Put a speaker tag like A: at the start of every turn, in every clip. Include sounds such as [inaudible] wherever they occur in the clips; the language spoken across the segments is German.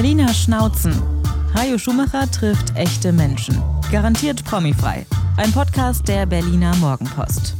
A: Berliner Schnauzen. Hajo Schumacher trifft echte Menschen. Garantiert promifrei. Ein Podcast der Berliner Morgenpost.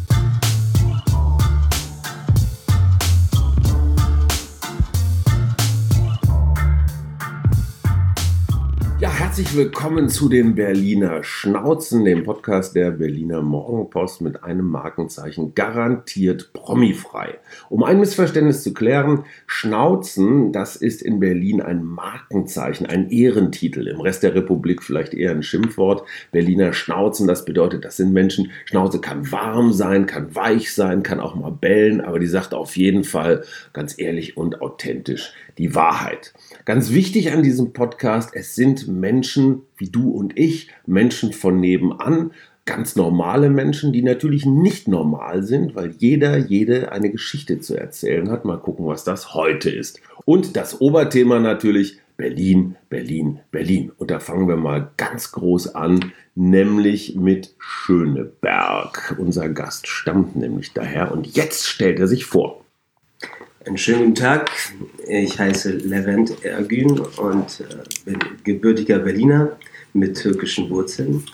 B: Herzlich willkommen zu den Berliner Schnauzen, dem Podcast der Berliner Morgenpost mit einem Markenzeichen garantiert promifrei. Um ein Missverständnis zu klären, Schnauzen, das ist in Berlin ein Markenzeichen, ein Ehrentitel. Im Rest der Republik vielleicht eher ein Schimpfwort. Berliner Schnauzen, das bedeutet, das sind Menschen, Schnauze kann warm sein, kann weich sein, kann auch mal bellen, aber die sagt auf jeden Fall ganz ehrlich und authentisch die Wahrheit. Ganz wichtig an diesem Podcast, es sind Menschen wie du und ich, Menschen von nebenan, ganz normale Menschen, die natürlich nicht normal sind, weil jeder, jede eine Geschichte zu erzählen hat. Mal gucken, was das heute ist. Und das Oberthema natürlich Berlin, Berlin, Berlin. Und da fangen wir mal ganz groß an, nämlich mit Schöneberg. Unser Gast stammt nämlich daher und jetzt stellt er sich vor.
C: Einen schönen guten Tag. Ich heiße Levent Ergün und äh, bin gebürtiger Berliner mit türkischen Wurzeln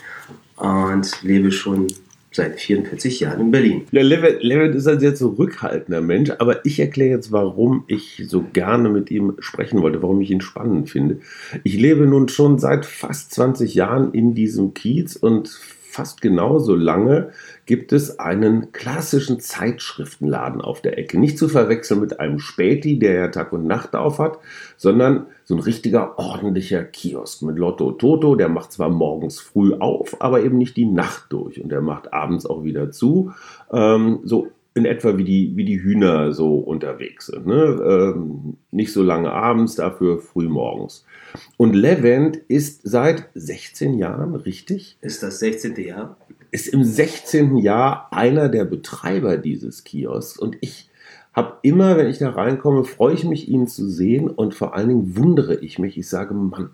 C: und lebe schon seit 44 Jahren in Berlin.
B: Ja, Levent, Levent ist ein sehr zurückhaltender Mensch, aber ich erkläre jetzt, warum ich so gerne mit ihm sprechen wollte, warum ich ihn spannend finde. Ich lebe nun schon seit fast 20 Jahren in diesem Kiez und fast genauso lange gibt es einen klassischen Zeitschriftenladen auf der Ecke. Nicht zu verwechseln mit einem Späti, der ja Tag und Nacht auf hat, sondern so ein richtiger ordentlicher Kiosk mit Lotto Toto. Der macht zwar morgens früh auf, aber eben nicht die Nacht durch und der macht abends auch wieder zu. Ähm, so in etwa wie die, wie die Hühner so unterwegs sind. Ne? Ähm, nicht so lange abends, dafür früh morgens. Und Levent ist seit 16 Jahren, richtig?
C: Ist das 16. Jahr?
B: Ist im 16. Jahr einer der Betreiber dieses Kiosks. Und ich habe immer, wenn ich da reinkomme, freue ich mich, ihn zu sehen und vor allen Dingen wundere ich mich. Ich sage, Mann,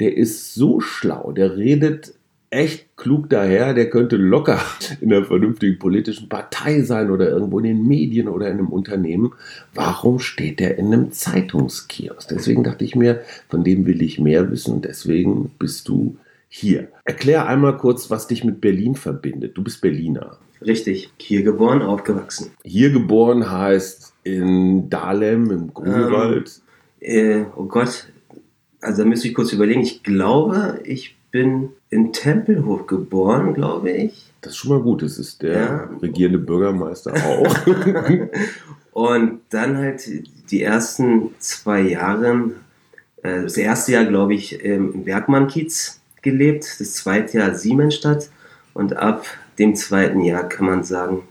B: der ist so schlau, der redet echt klug daher, der könnte locker [laughs] in einer vernünftigen politischen Partei sein oder irgendwo in den Medien oder in einem Unternehmen. Warum steht der in einem Zeitungskiosk? Deswegen dachte ich mir, von dem will ich mehr wissen und deswegen bist du hier. Erklär einmal kurz, was dich mit Berlin verbindet. Du bist Berliner.
C: Richtig, hier geboren, aufgewachsen.
B: Hier geboren heißt in Dahlem im Grunewald.
C: Ähm, äh, oh Gott, also da müsste ich kurz überlegen. Ich glaube, ich bin in Tempelhof geboren, glaube ich.
B: Das ist schon mal gut. Das ist der ja. regierende Bürgermeister auch. [laughs]
C: und dann halt die ersten zwei Jahre, äh, das erste Jahr, glaube ich, im Bergmann-Kiez gelebt, das zweite Jahr Siemensstadt und ab dem zweiten Jahr kann man sagen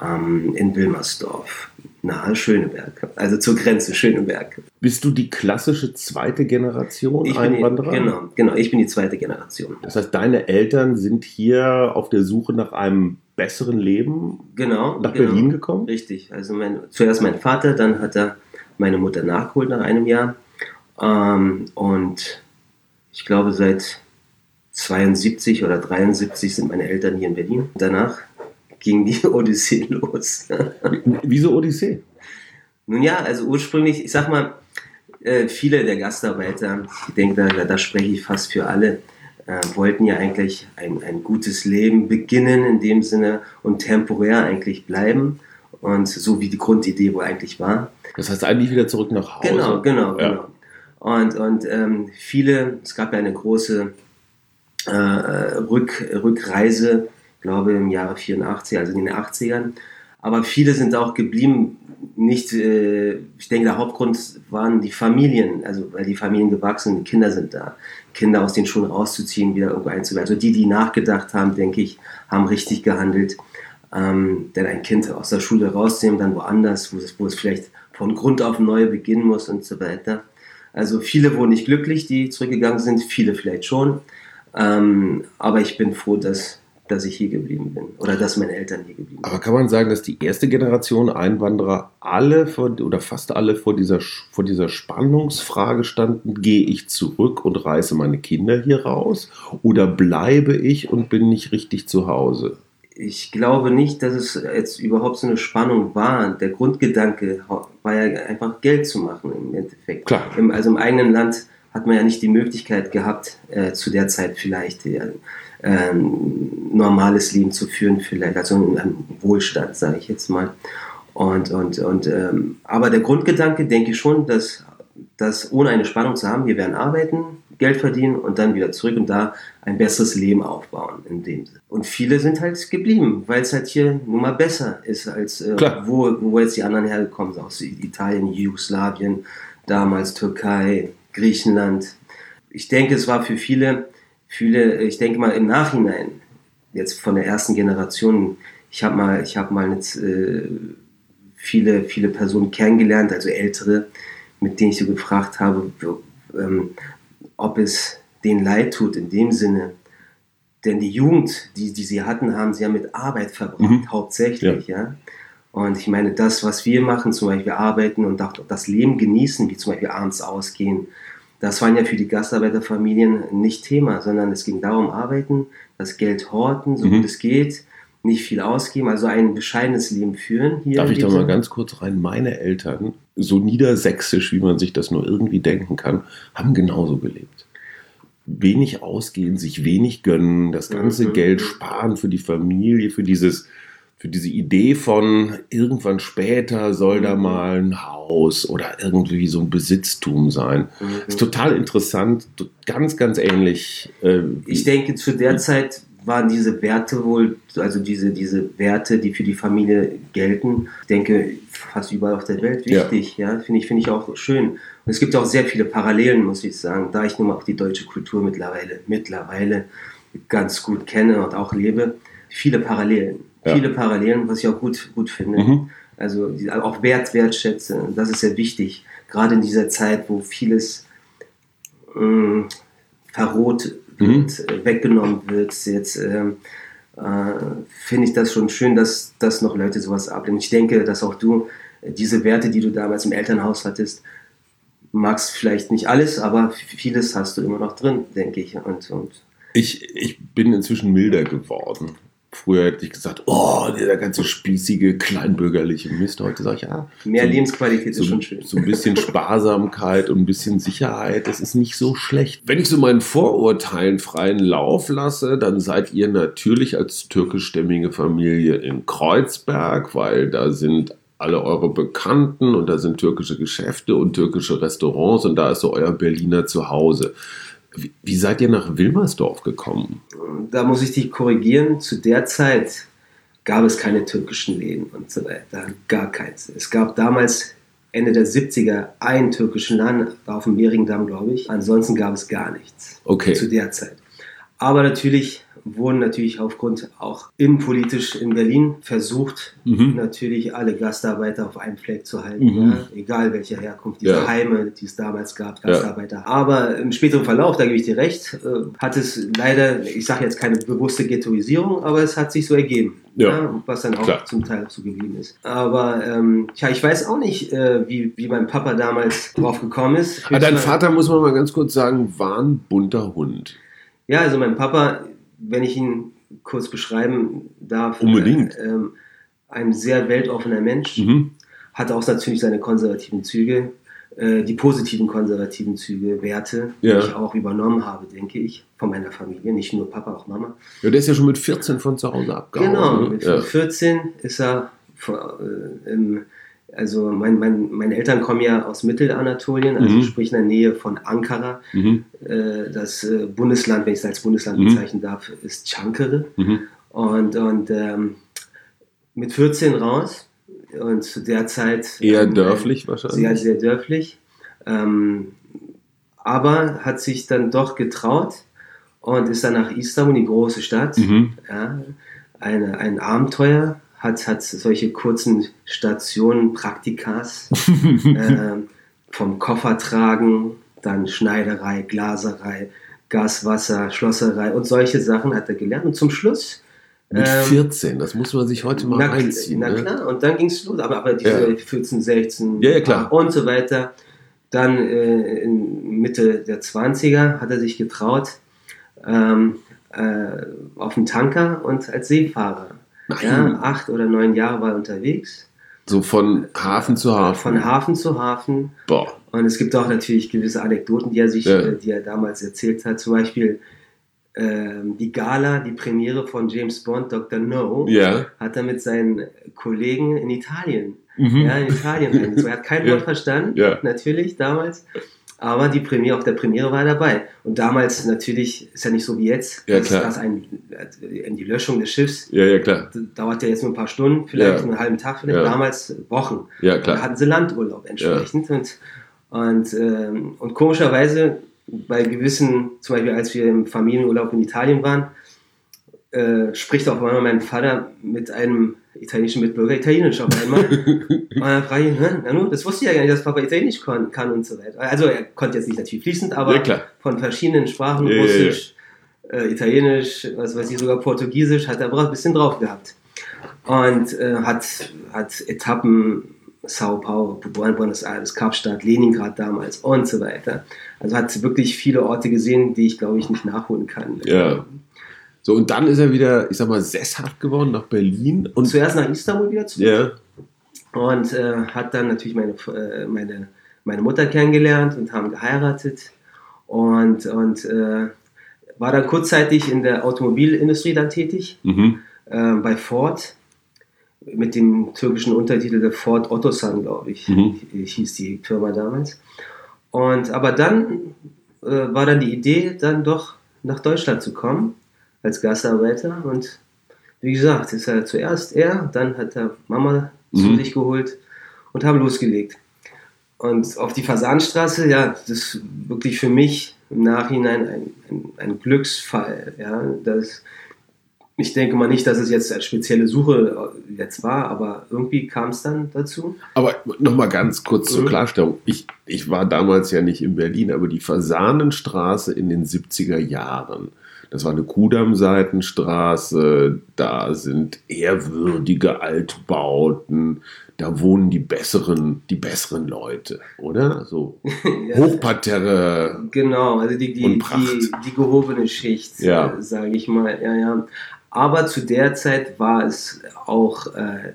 C: ähm, in Wilmersdorf nahe Schöneberg, also zur Grenze Schöneberg.
B: Bist du die klassische zweite Generation
C: ich
B: Einwanderer?
C: Die, genau, genau, ich bin die zweite Generation.
B: Das heißt, deine Eltern sind hier auf der Suche nach einem besseren Leben
C: genau,
B: nach
C: genau,
B: Berlin gekommen?
C: Richtig, also mein, zuerst mein Vater, dann hat er meine Mutter nachgeholt nach einem Jahr ähm, und ich glaube seit 72 oder 73 sind meine Eltern hier in Berlin. Danach ging die [laughs] Odyssee los.
B: Wieso Odyssee?
C: Nun ja, also ursprünglich, ich sag mal, äh, viele der Gastarbeiter, ich denke, da, da spreche ich fast für alle, äh, wollten ja eigentlich ein, ein gutes Leben beginnen in dem Sinne und temporär eigentlich bleiben. Und so wie die Grundidee wohl eigentlich war.
B: Das heißt eigentlich wieder zurück nach Hause.
C: Genau, genau, ja. genau. Und, und ähm, viele, es gab ja eine große äh, Rück, Rückreise glaube im Jahre 84, also in den 80ern. Aber viele sind auch geblieben, nicht, äh, ich denke, der Hauptgrund waren die Familien, also weil die Familien gewachsen, die Kinder sind da. Kinder aus den Schulen rauszuziehen, wieder irgendwo einzubauen. Also die, die nachgedacht haben, denke ich, haben richtig gehandelt. Ähm, denn ein Kind aus der Schule rauszunehmen, dann woanders, wo es, wo es vielleicht von Grund auf neu beginnen muss und so weiter. Also viele wurden nicht glücklich, die zurückgegangen sind, viele vielleicht schon. Ähm, aber ich bin froh, dass dass ich hier geblieben bin oder dass meine Eltern hier geblieben sind.
B: Aber kann man sagen, dass die erste Generation Einwanderer alle vor, oder fast alle vor dieser, vor dieser Spannungsfrage standen, gehe ich zurück und reiße meine Kinder hier raus oder bleibe ich und bin nicht richtig zu Hause?
C: Ich glaube nicht, dass es jetzt überhaupt so eine Spannung war. Der Grundgedanke war ja einfach Geld zu machen im Endeffekt.
B: Klar.
C: Im, also im eigenen Land hat man ja nicht die Möglichkeit gehabt, äh, zu der Zeit vielleicht äh, ähm, normales Leben zu führen, vielleicht, also einen Wohlstand, sage ich jetzt mal. Und, und, und, ähm, aber der Grundgedanke, denke ich schon, dass, dass ohne eine Spannung zu haben, wir werden arbeiten, Geld verdienen und dann wieder zurück und da ein besseres Leben aufbauen in dem Sinne. Und viele sind halt geblieben, weil es halt hier nun mal besser ist, als äh, wo, wo jetzt die anderen hergekommen sind, aus Italien, Jugoslawien, damals Türkei, Griechenland. Ich denke, es war für viele, viele, ich denke mal im Nachhinein, jetzt von der ersten Generation, ich habe mal, ich habe mal jetzt, äh, viele, viele Personen kennengelernt, also ältere, mit denen ich so gefragt habe, ähm, ob es denen leid tut in dem Sinne. Denn die Jugend, die, die sie hatten, haben sie ja mit Arbeit verbracht, mhm. hauptsächlich, ja. ja. Und ich meine, das, was wir machen, zum Beispiel arbeiten und auch das Leben genießen, wie zum Beispiel abends ausgehen, das waren ja für die Gastarbeiterfamilien nicht Thema, sondern es ging darum, arbeiten, das Geld horten, so mhm. gut es geht, nicht viel ausgeben, also ein bescheidenes Leben führen.
B: Hier Darf ich da mal ganz kurz rein? Meine Eltern, so niedersächsisch, wie man sich das nur irgendwie denken kann, haben genauso gelebt. Wenig ausgehen, sich wenig gönnen, das ganze mhm. Geld sparen für die Familie, für dieses für diese Idee von irgendwann später soll da mhm. mal ein Haus oder irgendwie so ein Besitztum sein. Mhm. Ist total interessant, ganz, ganz ähnlich.
C: Äh, ich denke, zu der Zeit waren diese Werte wohl, also diese, diese Werte, die für die Familie gelten, ich denke, fast überall auf der Welt wichtig. Ja, ja finde ich, finde ich auch schön. Und es gibt auch sehr viele Parallelen, muss ich sagen, da ich nun mal auch die deutsche Kultur mittlerweile, mittlerweile ganz gut kenne und auch lebe. Viele Parallelen. Ja. Viele Parallelen, was ich auch gut, gut finde. Mhm. Also auch Wert, wertschätze. Das ist sehr wichtig. Gerade in dieser Zeit, wo vieles mh, mm, verroht mhm. Äh, weggenommen wird. Jetzt ähm, äh, finde ich das schon schön, dass, dass noch Leute sowas ablehnen. Ich denke, dass auch du äh, diese Werte, die du damals im Elternhaus hattest, magst vielleicht nicht alles, aber vieles hast du immer noch drin, denke ich. Und, und
B: ich, ich bin inzwischen milder geworden. Früher hätte ich gesagt, oh, der ganze spießige, kleinbürgerliche Mist. Heute sage ich, ja.
C: Mehr so, Lebensqualität
B: so,
C: ist schon schön.
B: So ein bisschen [laughs] Sparsamkeit und ein bisschen Sicherheit, das ist nicht so schlecht. Wenn ich so meinen Vorurteilen freien Lauf lasse, dann seid ihr natürlich als türkischstämmige Familie in Kreuzberg, weil da sind alle eure Bekannten und da sind türkische Geschäfte und türkische Restaurants und da ist so euer Berliner Zuhause. Wie, wie seid ihr nach Wilmersdorf gekommen?
C: Da muss ich dich korrigieren. Zu der Zeit gab es keine türkischen Läden und so weiter. Gar keins. Es gab damals Ende der 70er einen türkischen Laden auf dem Mehringdamm, glaube ich. Ansonsten gab es gar nichts.
B: Okay.
C: Zu der Zeit. Aber natürlich wurden natürlich aufgrund auch innenpolitisch in Berlin versucht, mhm. natürlich alle Gastarbeiter auf einem Fleck zu halten, mhm. ja, egal welcher Herkunft, diese ja. Heime, die es damals gab, Gastarbeiter. Ja. Aber im späteren Verlauf, da gebe ich dir recht, äh, hat es leider, ich sage jetzt keine bewusste Ghettoisierung, aber es hat sich so ergeben. Ja. was dann auch Klar. zum Teil so geblieben ist. Aber ähm, tja, ich weiß auch nicht, äh, wie, wie mein Papa damals drauf gekommen ist.
B: Aber dein Vater, muss man mal ganz kurz sagen, war ein bunter Hund.
C: Ja, also mein Papa wenn ich ihn kurz beschreiben darf,
B: Unbedingt.
C: Äh, äh, ein sehr weltoffener Mensch, mhm. hat auch natürlich seine konservativen Züge, äh, die positiven konservativen Züge, Werte, ja. die ich auch übernommen habe, denke ich, von meiner Familie, nicht nur Papa, auch Mama.
B: Ja, der ist ja schon mit 14 von zu Hause abgehauen.
C: Genau, ne? mit ja. 14 ist er äh, im also mein, mein, meine Eltern kommen ja aus Mittelanatolien, also mhm. sprich in der Nähe von Ankara. Mhm. Äh, das äh, Bundesland, wenn ich es als Bundesland mhm. bezeichnen darf, ist Çankırı. Mhm. Und, und ähm, mit 14 raus und zu der Zeit...
B: Eher ähm, dörflich wahrscheinlich?
C: Sehr, sehr dörflich. Ähm, aber hat sich dann doch getraut und ist dann nach Istanbul, die große Stadt. Mhm. Ja, eine, ein Abenteuer hat, hat solche kurzen Stationen, Praktikas, [laughs] äh, vom Koffer tragen, dann Schneiderei, Glaserei, Gaswasser, Schlosserei und solche Sachen hat er gelernt. Und zum Schluss.
B: Mit 14, ähm, das muss man sich heute mal
C: na,
B: einziehen.
C: Na ne? klar, und dann ging es los. Aber, aber diese ja. 14, 16
B: ja, ja,
C: und so weiter. Dann äh, in Mitte der 20er hat er sich getraut ähm, äh, auf dem Tanker und als Seefahrer. Ja, acht oder neun Jahre war er unterwegs
B: So von Hafen zu Hafen.
C: Von Hafen zu Hafen.
B: Boah.
C: Und es gibt auch natürlich gewisse Anekdoten, die er sich,
B: Ja.
C: die er damals erzählt hat. Zum Beispiel ähm, die Gala, die Premiere von James Bond, Dr. No,
B: Ja.
C: hat er mit seinen Kollegen in Italien,
B: Mhm.
C: ja, in Italien. [laughs] Er hat kein. Wort verstanden,
B: Ja.
C: natürlich damals. Aber die Premiere, auf der Premiere war er dabei. Und damals natürlich, ist ja nicht so wie jetzt,
B: Ja, klar.
C: dass ein, äh, die Löschung des Schiffs
B: Ja, ja, klar.
C: dauert ja jetzt nur ein paar Stunden, vielleicht
B: Ja.
C: einen halben Tag, vielleicht
B: Ja.
C: damals Wochen.
B: Ja,
C: Da
B: klar.
C: hatten sie Landurlaub entsprechend. Und, und, ähm, und komischerweise, bei gewissen, zum Beispiel als wir im Familienurlaub in Italien waren, äh, spricht auf einmal mein Vater mit einem italienischen Mitbürger Italienisch auf [laughs] einmal. und dann frage ich ihn, "Hä, Nanu, das wusste ich ja gar nicht, dass Papa Italienisch kann, kann und so weiter. Also er konnte jetzt nicht natürlich fließend, aber
B: Ja,
C: von verschiedenen Sprachen,
B: Ja, ja, ja.
C: Russisch, Äh, Italienisch, was weiß ich, sogar Portugiesisch, hat er aber ein bisschen drauf gehabt. Und äh, hat, hat Etappen Sao Paulo, Buenos Aires, Kapstadt, Leningrad damals und so weiter. Also hat wirklich viele Orte gesehen, die ich glaube ich nicht nachholen kann.
B: Ja. So, und dann ist er wieder, ich sag mal, sesshaft geworden nach Berlin.
C: Und zuerst nach Istanbul wieder zurück
B: ja,
C: und äh, hat dann natürlich meine, äh, meine, meine Mutter kennengelernt und haben geheiratet und, und äh, war dann kurzzeitig in der Automobilindustrie dann tätig,
B: mhm.
C: äh, bei Ford mit dem türkischen Untertitel der Ford Otosan, glaube ich,
B: Mhm.
C: hieß die Firma damals. Und aber dann äh, war dann die Idee, dann doch nach Deutschland zu kommen als Gastarbeiter und wie gesagt, ist er zuerst er, dann hat er Mama zu
B: Mhm.
C: sich geholt und haben losgelegt. Und auf die Fasanstraße, ja, das ist wirklich für mich im Nachhinein ein, ein, ein Glücksfall. Ja, das, ich denke mal nicht, dass es jetzt eine spezielle Suche jetzt war, aber irgendwie kam es dann dazu.
B: Aber nochmal ganz kurz zur
C: Mhm.
B: Klarstellung. Ich, ich war damals ja nicht in Berlin, aber die Fasanenstraße in den 70er Jahren, das war eine Kudamm-Seitenstraße, da sind ehrwürdige Altbauten, da wohnen die besseren, die besseren Leute, oder? So [laughs]
C: Ja.
B: Hochparterre.
C: Genau, also die, die, die, die gehobene Schicht,
B: Ja.
C: äh, sage ich mal. Ja, ja. Aber zu der Zeit war es auch, äh,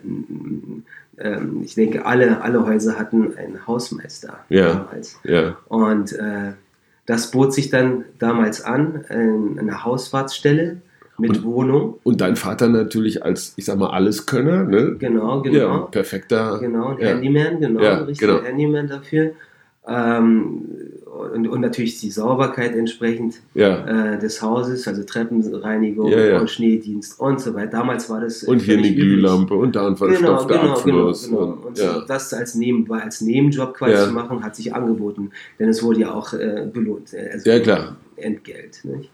C: ähm, ich denke, alle, alle Häuser hatten einen Hausmeister
B: Ja.
C: damals.
B: Ja,
C: Und äh, das bot sich dann damals an, eine Hauswartsstelle mit
B: Und-
C: Wohnung.
B: und dein Vater natürlich als, ich sag mal, Alleskönner, ne?
C: Genau,
B: Ja,
C: genau.
B: perfekter.
C: Genau, ein
B: ja.
C: Handyman, genau,
B: Ja,
C: ein richtiger
B: genau.
C: Handyman dafür. Ähm, und, und natürlich die Sauberkeit entsprechend
B: Ja.
C: äh, des Hauses, also Treppenreinigung
B: Ja, ja.
C: und Schneedienst und so weiter. Damals war das. äh,
B: Und hier eine. Glühlampe und da ein
C: Genau,
B: verstopfter
C: genau, genau,
B: Abfluss.
C: genau.
B: Und,
C: Und
B: ja.
C: das als, Neben, als Nebenjob quasi zu machen, hat sich angeboten. Denn es wurde ja auch äh, belohnt. äh, Also
B: Ja, klar.
C: Entgelt. Nicht?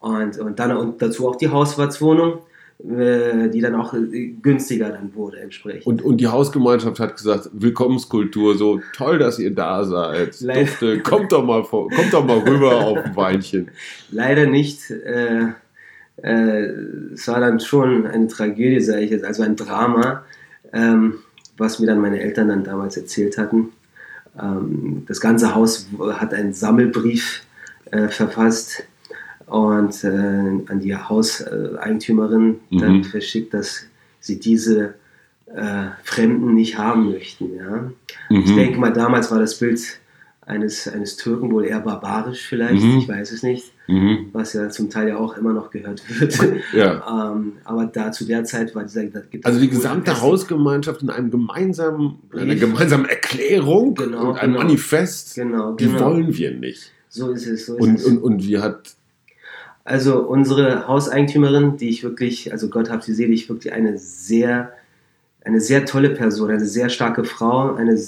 C: Und, und dann und dazu auch die Hauswartswohnung, die dann auch äh, günstiger dann wurde entsprechend.
B: Und, und die Hausgemeinschaft hat gesagt, Willkommenskultur, so toll, dass ihr da seid. [laughs] Dufte, kommt doch mal vor, kommt doch mal rüber auf ein Weinchen. [laughs]
C: Leider nicht. Äh, äh, es war dann schon eine Tragödie, sage ich jetzt, also ein Drama, ähm, was mir dann meine Eltern dann damals erzählt hatten. Ähm, das ganze Haus hat einen Sammelbrief äh, verfasst und äh, an die Hauseigentümerin dann
B: Mhm.
C: verschickt, dass sie diese äh, Fremden nicht haben möchten. Ja? Ich
B: Mhm.
C: denke mal, damals war das Bild eines, eines Türken wohl eher barbarisch vielleicht,
B: Mhm.
C: ich weiß es nicht,
B: Mhm.
C: was ja zum Teil ja auch immer noch gehört wird. [laughs]
B: Ja.
C: ähm, aber da zu der Zeit war dieser... da gibt
B: Also die gesamte Hausgemeinschaft in einem gemeinsamen, einer gemeinsamen Erklärung
C: Genau,
B: und einem
C: genau.
B: Manifest,
C: Genau,
B: die
C: genau.
B: wollen wir nicht.
C: So ist es. So ist
B: Und,
C: es.
B: und, und wie hat,
C: Also unsere Hauseigentümerin, die ich wirklich, also Gott hab sie selig, wirklich eine sehr, eine sehr tolle Person, eine sehr starke Frau, eine,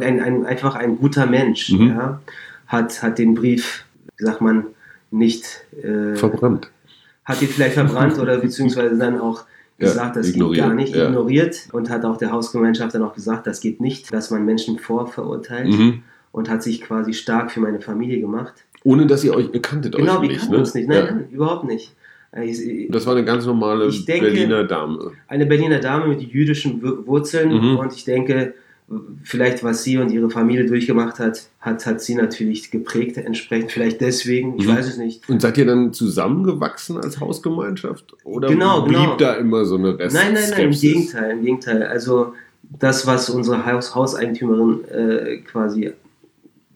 C: ein, ein, einfach ein guter Mensch,
B: Mhm.
C: ja, hat, hat den Brief, wie sagt man, nicht, äh,
B: verbrannt.
C: hat ihn vielleicht verbrannt oder beziehungsweise dann auch [laughs]
B: Ja,
C: gesagt, das
B: ignoriert,
C: geht gar nicht,
B: ja.
C: ignoriert und hat auch der Hausgemeinschaft dann auch gesagt, das geht nicht, dass man Menschen vorverurteilt
B: Mhm.
C: und hat sich quasi stark für meine Familie gemacht.
B: Ohne dass ihr euch, ihr kanntet
C: Genau,
B: euch
C: wir
B: nicht,
C: kannten
B: ne?
C: uns nicht. Nein,
B: ja.
C: nein, überhaupt nicht. Äh, Ich,
B: Das war eine ganz normale
C: Ich denke-
B: Berliner Dame.
C: eine Berliner Dame mit jüdischen Wur- Wurzeln
B: Mhm.
C: und ich denke, vielleicht was sie und ihre Familie durchgemacht hat, hat, hat sie natürlich geprägt entsprechend. Vielleicht deswegen, ich
B: Mhm.
C: weiß es nicht.
B: Und seid ihr dann zusammengewachsen als Hausgemeinschaft? Oder
C: Genau,
B: blieb
C: genau.
B: da immer so eine Rest
C: Nein, nein, nein, im Gegenteil, im Gegenteil. Also das, was unsere Haus Hauseigentümerin äh, quasi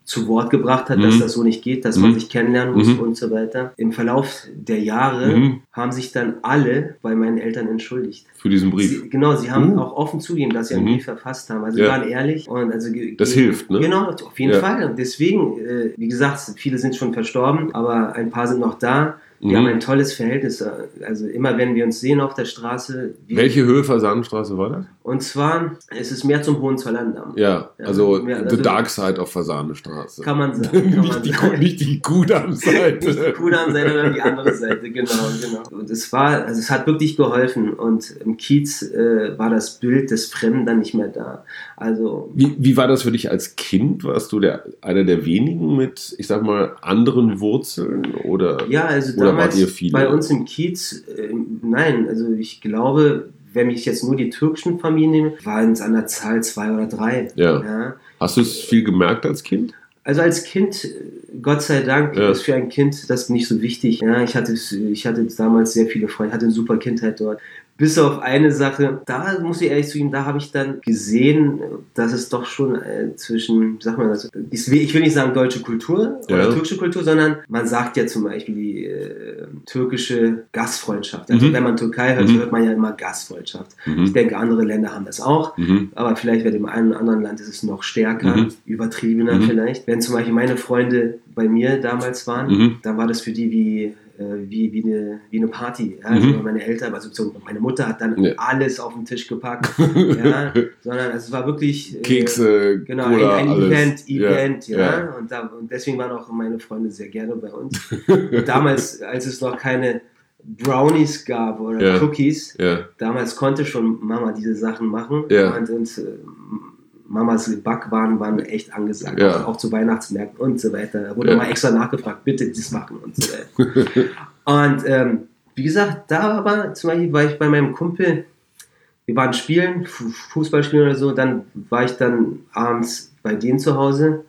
C: zu Wort gebracht hat, dass
B: Mhm.
C: das so nicht geht, dass
B: Mhm.
C: man sich kennenlernen muss
B: Mhm.
C: und so weiter. Im Verlauf der Jahre
B: Mhm.
C: haben sich dann alle bei meinen Eltern entschuldigt.
B: Für diesen Brief.
C: Sie, genau, sie haben
B: Mhm.
C: auch offen zugegeben, dass sie einen
B: Mhm.
C: Brief verfasst haben. Also
B: Ja.
C: waren ehrlich und also
B: Das hilft, ne?
C: Genau, auf jeden
B: Ja.
C: Fall. Deswegen, äh, wie gesagt, viele sind schon verstorben, aber ein paar sind noch da. Wir
B: Mhm.
C: haben ein tolles Verhältnis. Also immer wenn wir uns sehen auf der Straße.
B: Welche Höhe Fasanenstraße war das?
C: Und zwar, es ist mehr zum Hohenzollerndamm.
B: Ja,
C: Ja,
B: also
C: ja,
B: the
C: also-
B: dark side of Fasanenstraße.
C: Kann man [laughs] sagen. Kann man
B: nicht, die,
C: sagen.
B: nicht die Kudam-Seite. [laughs]
C: Nicht die Kudamm-Seite, sondern die andere Seite, genau, genau. Und es war, also es hat wirklich geholfen und im Kiez äh, war das Bild des Fremden dann nicht mehr da. Also
B: Wie, wie war das für dich als Kind? Warst du der, einer der wenigen mit, ich sag mal, anderen Wurzeln? Oder?
C: Ja, also
B: Oder wart ihr viele?
C: bei uns im Kiez, äh, nein, also ich glaube, wenn ich jetzt nur die türkischen Familien nehme, waren es an der Zahl zwei oder drei.
B: Ja. Hast du es viel gemerkt als Kind?
C: Also als Kind, äh, Gott sei Dank,
B: Ja.
C: ist für ein Kind das nicht so wichtig. Ja, ich hatte, ich hatte damals sehr viele Freunde, hatte eine super Kindheit dort. Bis auf eine Sache, da muss ich ehrlich zugeben, da habe ich dann gesehen, dass es doch schon äh, zwischen, sag mal, das, ich will ich nicht sagen deutsche Kultur oder
B: Ja.
C: türkische Kultur, sondern man sagt ja zum Beispiel die äh, türkische Gastfreundschaft. Also
B: Mhm.
C: wenn man Türkei hört,
B: Mhm.
C: hört man ja immer Gastfreundschaft. Ich
B: Mhm.
C: denke, andere Länder haben das auch.
B: Mhm.
C: Aber vielleicht bei dem einen oder anderen Land ist es noch stärker,
B: Mhm.
C: übertriebener
B: Mhm.
C: vielleicht. Wenn zum Beispiel meine Freunde bei mir damals waren, dann war das für die wie, wie, wie, eine, wie eine Party. Ja? Also
B: Mhm.
C: meine Eltern, also meine Mutter hat dann
B: Ja.
C: alles auf den Tisch gepackt. [laughs] ja? Sondern also es war wirklich... äh,
B: Kekse,
C: Genau,
B: Cola,
C: ein, ein. Event, Event, ja. Und, da, und deswegen waren auch meine Freunde sehr gerne bei uns. [laughs] Und damals, als es noch keine Brownies gab oder. Cookies, damals konnte schon Mama diese Sachen machen. Und, und äh, Mamas Backwaren waren echt angesagt,
B: Ja.
C: auch, auch zu Weihnachtsmärkten und so weiter. Da wurde
B: Ja.
C: mal extra nachgefragt, bitte das machen und so weiter. und ähm, wie gesagt, da aber zum Beispiel war ich bei meinem Kumpel, wir waren spielen, Fu- Fußball spielen oder so, dann war ich dann abends bei denen zu Hause.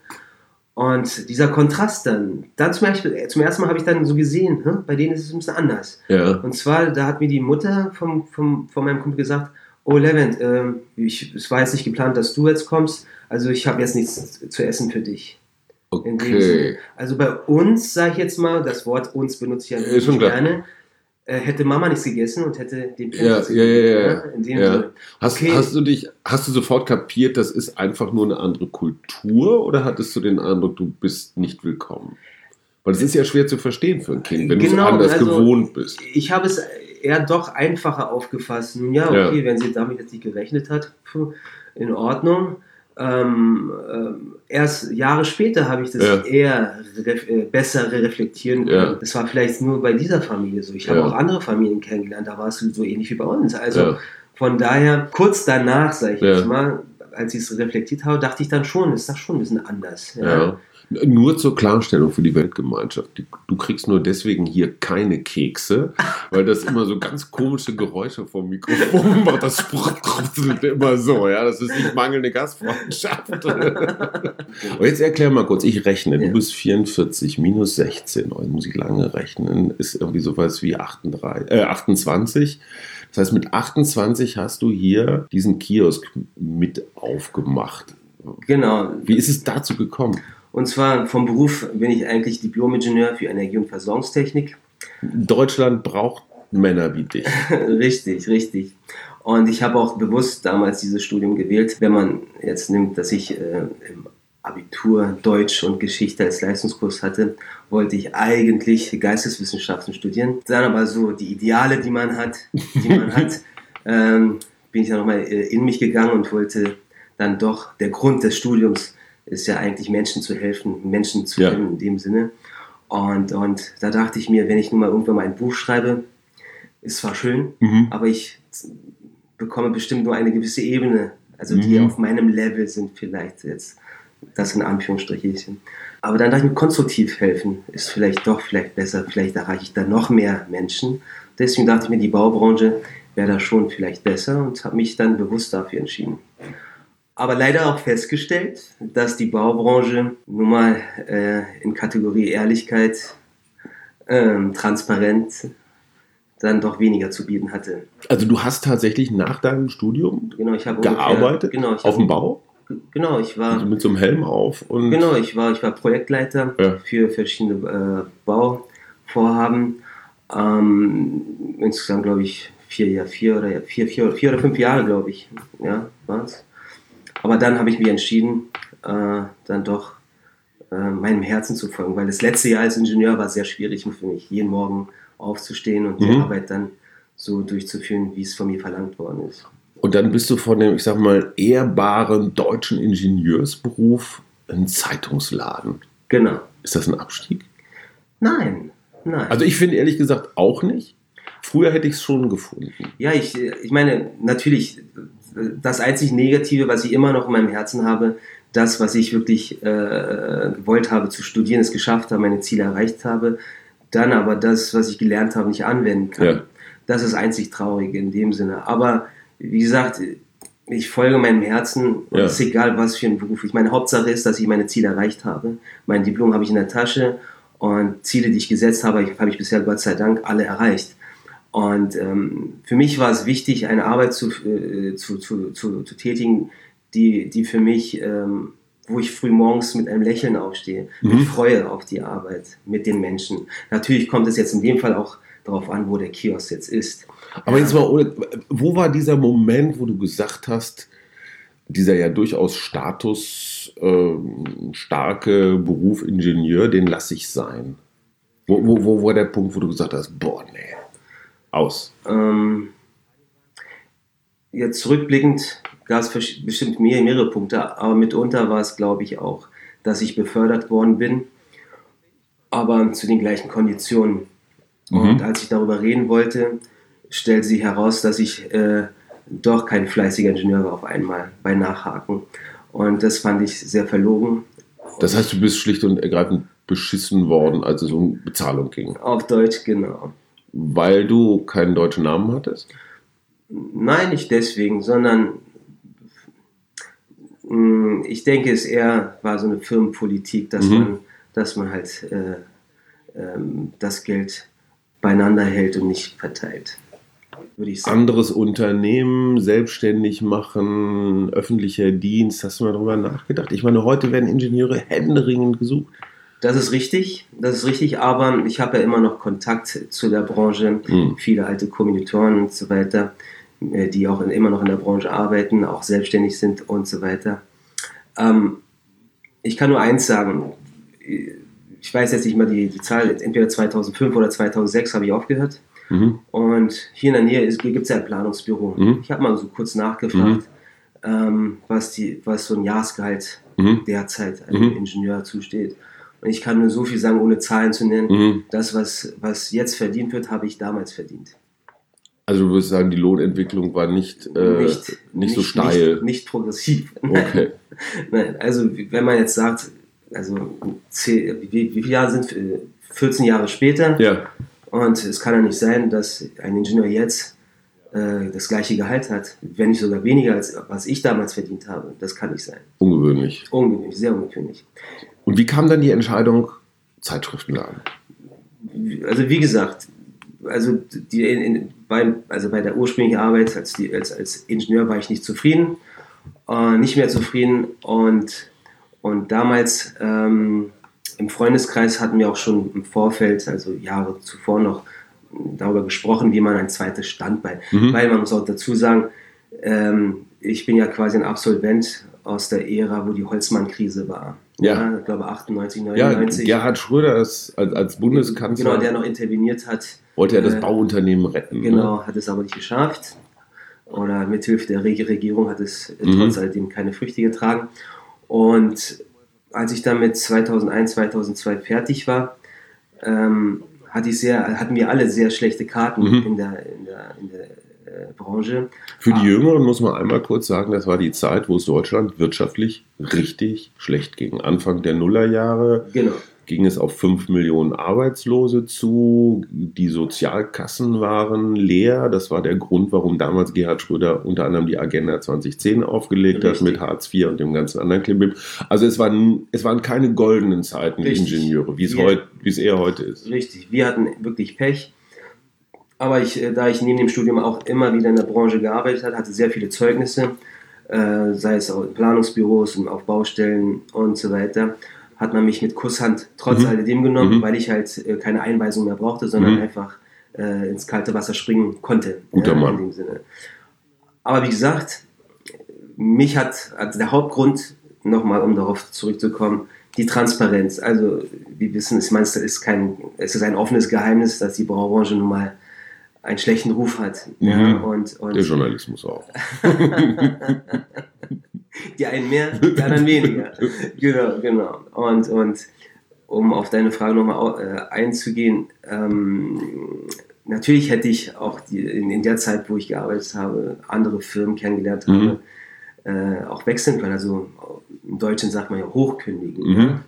C: Und dieser Kontrast dann, dann zum, Beispiel, zum ersten Mal habe ich dann so gesehen, hm, bei denen ist es ein bisschen anders.
B: ja.
C: Und zwar, da hat mir die Mutter vom, vom, von meinem Kumpel gesagt, oh Levent, ähm, ich, es war jetzt nicht geplant, dass du jetzt kommst, also ich habe jetzt nichts zu essen für dich.
B: Okay.
C: Also bei uns, sage ich jetzt mal, das Wort uns benutze ich ja nicht gerne, äh, hätte Mama nichts gegessen und hätte den
B: Ja,
C: Penis
B: ja, ja, ja, ja.
C: In dem
B: Ja. Hast,
C: Okay.
B: hast du dich, hast du sofort kapiert, das ist einfach nur eine andere Kultur oder hattest du den Eindruck, du bist nicht willkommen? Weil das ist ja schwer zu verstehen für ein Kind, wenn du es
C: Genau,
B: anders
C: also-
B: gewohnt bist.
C: Ich habe es eher doch einfacher aufgefasst. Nun ja, okay,
B: Ja.
C: wenn sie damit jetzt nicht gerechnet hat, in Ordnung. Ähm, ähm, erst Jahre später habe ich das
B: Ja.
C: eher ref äh, besser reflektieren können.
B: Ja.
C: Das war vielleicht nur bei dieser Familie so. Ich habe auch andere Familien kennengelernt, da war es so ähnlich wie bei uns. Also von daher, kurz danach, sage ich jetzt mal, als ich es reflektiert habe, dachte ich dann schon, ist das schon ein bisschen anders.
B: Ja. Nur zur Klarstellung für die Weltgemeinschaft. Du kriegst nur deswegen hier keine Kekse, weil das immer so ganz komische Geräusche vom Mikrofon [laughs] macht. Das sprutzelt immer so. Ja, das ist nicht mangelnde Gastfreundschaft. [laughs] Und jetzt erklär mal kurz, ich rechne. Du
C: Ja.
B: bist 44 minus 16. Oh, muss ich lange rechnen. Ist irgendwie sowas wie 38, äh, 28. Das heißt, mit 28 hast du hier diesen Kiosk mit aufgemacht.
C: Genau.
B: Wie ist es dazu gekommen?
C: Und zwar vom Beruf bin ich eigentlich Diplom-Ingenieur für Energie- und Versorgungstechnik.
B: Deutschland braucht Männer wie dich. [laughs]
C: richtig, richtig. Und ich habe auch bewusst damals dieses Studium gewählt. Wenn man jetzt nimmt, dass ich äh, im Abitur Deutsch und Geschichte als Leistungskurs hatte, wollte ich eigentlich Geisteswissenschaften studieren. Dann aber so die Ideale, die man hat, die man hat, [laughs] ähm, bin ich dann nochmal äh, in mich gegangen und wollte dann doch, der Grund des Studiums ist ja eigentlich Menschen zu helfen, Menschen zu
B: Ja.
C: helfen in dem Sinne. Und, und da dachte ich mir, wenn ich nun mal irgendwann mal ein Buch schreibe, ist zwar schön,
B: Mhm.
C: aber ich bekomme bestimmt nur eine gewisse Ebene, also die
B: Mhm.
C: auf meinem Level sind vielleicht jetzt, das in Anführungsstrichen. Aber dann dachte ich mir, konstruktiv helfen ist vielleicht doch vielleicht besser, vielleicht erreiche ich da noch mehr Menschen. Deswegen dachte ich mir, die Baubranche wäre da schon vielleicht besser und habe mich dann bewusst dafür entschieden. Aber leider auch festgestellt, dass die Baubranche nun mal äh, in Kategorie Ehrlichkeit, ähm, Transparenz, dann doch weniger zu bieten hatte.
B: Also du hast tatsächlich nach deinem Studium
C: Genau, ich habe
B: gearbeitet
C: Ungefähr, genau, ich
B: auf dem Bau?
C: Genau, ich war
B: Also mit so einem Helm auf und
C: Genau, ich war, ich war Projektleiter
B: Ja.
C: für verschiedene äh, Bauvorhaben. Ähm, insgesamt glaube ich vier, Jahr, vier, oder, vier, vier, vier oder fünf Jahre, glaube ich. Ja, war's. Aber dann habe ich mich entschieden, äh, dann doch äh, meinem Herzen zu folgen, weil das letzte Jahr als Ingenieur war sehr schwierig für mich, jeden Morgen aufzustehen und die
B: Mhm.
C: Arbeit dann so durchzuführen, wie es von mir verlangt worden ist.
B: Und dann bist du von dem, ich sag mal, ehrbaren deutschen Ingenieursberuf ein Zeitungsladen.
C: Genau.
B: Ist das ein Abstieg?
C: Nein, nein.
B: Also ich finde ehrlich gesagt auch nicht. Früher hätte ich es schon gefunden.
C: Ja, ich, ich meine, natürlich, das einzig Negative, was ich immer noch in meinem Herzen habe, das, was ich wirklich äh, gewollt habe zu studieren, es geschafft habe, meine Ziele erreicht habe, dann aber das, was ich gelernt habe, nicht anwenden kann.
B: Ja.
C: Das ist einzig traurig in dem Sinne. Aber wie gesagt, ich folge meinem Herzen und
B: Ja.
C: es ist egal, was für ein Beruf. Ich meine, Hauptsache ist, dass ich meine Ziele erreicht habe. Mein Diplom habe ich in der Tasche und Ziele, die ich gesetzt habe, habe ich bisher Gott sei Dank alle erreicht. Und ähm, für mich war es wichtig, eine Arbeit zu, äh, zu, zu, zu, zu tätigen, die, die für mich, ähm, wo ich früh morgens mit einem Lächeln aufstehe,
B: Mhm.
C: mit Freude auf die Arbeit mit den Menschen. Natürlich kommt es jetzt in dem Fall auch darauf an, wo der Kiosk jetzt ist.
B: Aber jetzt mal, ohne- wo war dieser Moment, wo du gesagt hast, dieser ja durchaus Status ähm, Beruf Ingenieur, den lasse ich sein? Wo, wo, wo war der Punkt, wo du gesagt hast, boah, nee, aus?
C: Ähm, jetzt zurückblickend gab es bestimmt mehr, mehrere Punkte, aber mitunter war es, glaube ich, auch, dass ich befördert worden bin, aber zu den gleichen Konditionen. Und als ich darüber reden wollte, stellte sich heraus, dass ich äh, doch kein fleißiger Ingenieur war auf einmal bei Nachhaken. Und das fand ich sehr verlogen.
B: Das heißt, du bist schlicht und ergreifend beschissen worden, als es um Bezahlung ging,
C: Auf Deutsch, genau.
B: weil du keinen deutschen Namen hattest?
C: Nein, nicht deswegen, sondern mh, ich denke, es eher war so eine Firmenpolitik, dass
B: Mhm.
C: man, dass man halt äh, ähm, das Geld beieinander hält und nicht verteilt, würde ich sagen.
B: Anderes Unternehmen, selbstständig machen, öffentlicher Dienst, hast du mal darüber nachgedacht? Ich meine, heute werden Ingenieure händeringend gesucht.
C: Das ist richtig, das ist richtig, aber ich habe ja immer noch Kontakt zu der Branche,
B: Mhm.
C: viele alte Kommilitonen und so weiter, äh, die auch immer noch in der Branche arbeiten, auch selbstständig sind und so weiter. Ähm, ich kann nur eins sagen, ich weiß jetzt nicht mal die, die Zahl, entweder 2005 oder 2006 habe ich aufgehört.
B: Mhm.
C: Und hier in der Nähe gibt es ja ein Planungsbüro.
B: Mhm.
C: Ich habe mal so kurz nachgefragt, ähm, was, die, was so ein Jahresgehalt
B: Mhm.
C: derzeit einem
B: Mhm.
C: Ingenieur zusteht. Und ich kann nur so viel sagen, ohne Zahlen zu nennen.
B: Mhm.
C: Das, was, was jetzt verdient wird, habe ich damals verdient.
B: Also du würdest sagen, die Lohnentwicklung war nicht, äh, nicht, so steil.
C: Nicht, nicht progressiv.
B: Okay. [laughs]
C: Nein, also wenn man jetzt sagt, also wie, wie viele Jahre sind äh, 14 Jahre später
B: Ja.
C: und es kann ja nicht sein, dass ein Ingenieur jetzt äh, das gleiche Gehalt hat, wenn nicht sogar weniger als was ich damals verdient habe. Das kann nicht sein.
B: Ungewöhnlich.
C: Ungewöhnlich, sehr ungewöhnlich.
B: Und wie kam dann die Entscheidung, Zeitschriftenladen?
C: Also wie gesagt, also die in, beim, also bei der ursprünglichen Arbeit als, die, als, als Ingenieur war ich nicht zufrieden, äh, nicht mehr zufrieden und, und damals ähm, im Freundeskreis hatten wir auch schon im Vorfeld, also Jahre zuvor noch darüber gesprochen, wie man ein zweites Standbein,
B: Mhm.
C: weil man muss auch dazu sagen, ähm, ich bin ja quasi ein Absolvent aus der Ära, wo die Holzmann-Krise war.
B: Ja.
C: ich glaube 98,
B: Ja,
C: 99.
B: Gerhard Schröder als, als Bundeskanzler
C: Genau, der noch interveniert hat.
B: wollte ja das
C: äh,
B: Bauunternehmen retten. Ne?
C: Genau, hat es aber nicht geschafft. Oder mithilfe der Reg- Regierung hat es äh,
B: Mhm.
C: trotz alledem keine Früchte getragen. Und als ich dann mit 2001, 2002 fertig war, ähm, hatte ich sehr, hatten wir alle sehr schlechte Karten
B: Mhm.
C: in der, in der, in der äh, Branche.
B: Für die
C: Ah.
B: Jüngeren muss man einmal kurz sagen, das war die Zeit, wo es Deutschland wirtschaftlich richtig schlecht ging. Anfang der Nullerjahre
C: Genau.
B: Ging es auf 5 Millionen Arbeitslose zu. Die Sozialkassen waren leer. Das war der Grund, warum damals Gerhard Schröder unter anderem die Agenda 2010 aufgelegt hat
C: Richtig.
B: mit Hartz IV und dem ganzen anderen Klimbim. Also es waren, es waren keine goldenen Zeiten, die
C: Richtig.
B: Ingenieure, wie es, heut, wie es eher heute ist.
C: Richtig, wir hatten wirklich Pech. aber ich, äh, da ich neben dem Studium auch immer wieder in der Branche gearbeitet habe, hatte sehr viele Zeugnisse, äh, sei es auch in Planungsbüros und auf Baustellen und so weiter, hat man mich mit Kusshand trotz
B: Mhm.
C: alledem genommen,
B: Mhm.
C: weil ich halt äh, keine Einweisung mehr brauchte, sondern
B: Mhm.
C: einfach äh, ins kalte Wasser springen konnte.
B: Guter
C: ja,
B: Mann.
C: Aber wie gesagt, mich hat, also der Hauptgrund, nochmal um darauf zurückzukommen, die Transparenz. Also, wir wissen, ich meine, es ist, kein, es ist ein offenes Geheimnis, dass die Braubranche nun mal einen schlechten Ruf hat. Ja,
B: Mhm.
C: und, und
B: Der Journalismus auch. [laughs] [laughs]
C: die einen mehr, die anderen weniger. [laughs] Genau, genau. Und, und um auf deine Frage nochmal äh, einzugehen, ähm, natürlich hätte ich auch die, in, in der Zeit, wo ich gearbeitet habe, andere Firmen kennengelernt
B: Mhm.
C: habe, äh, auch wechseln können. Also im Deutschen sagt man ja hochkündigen.
B: Mhm.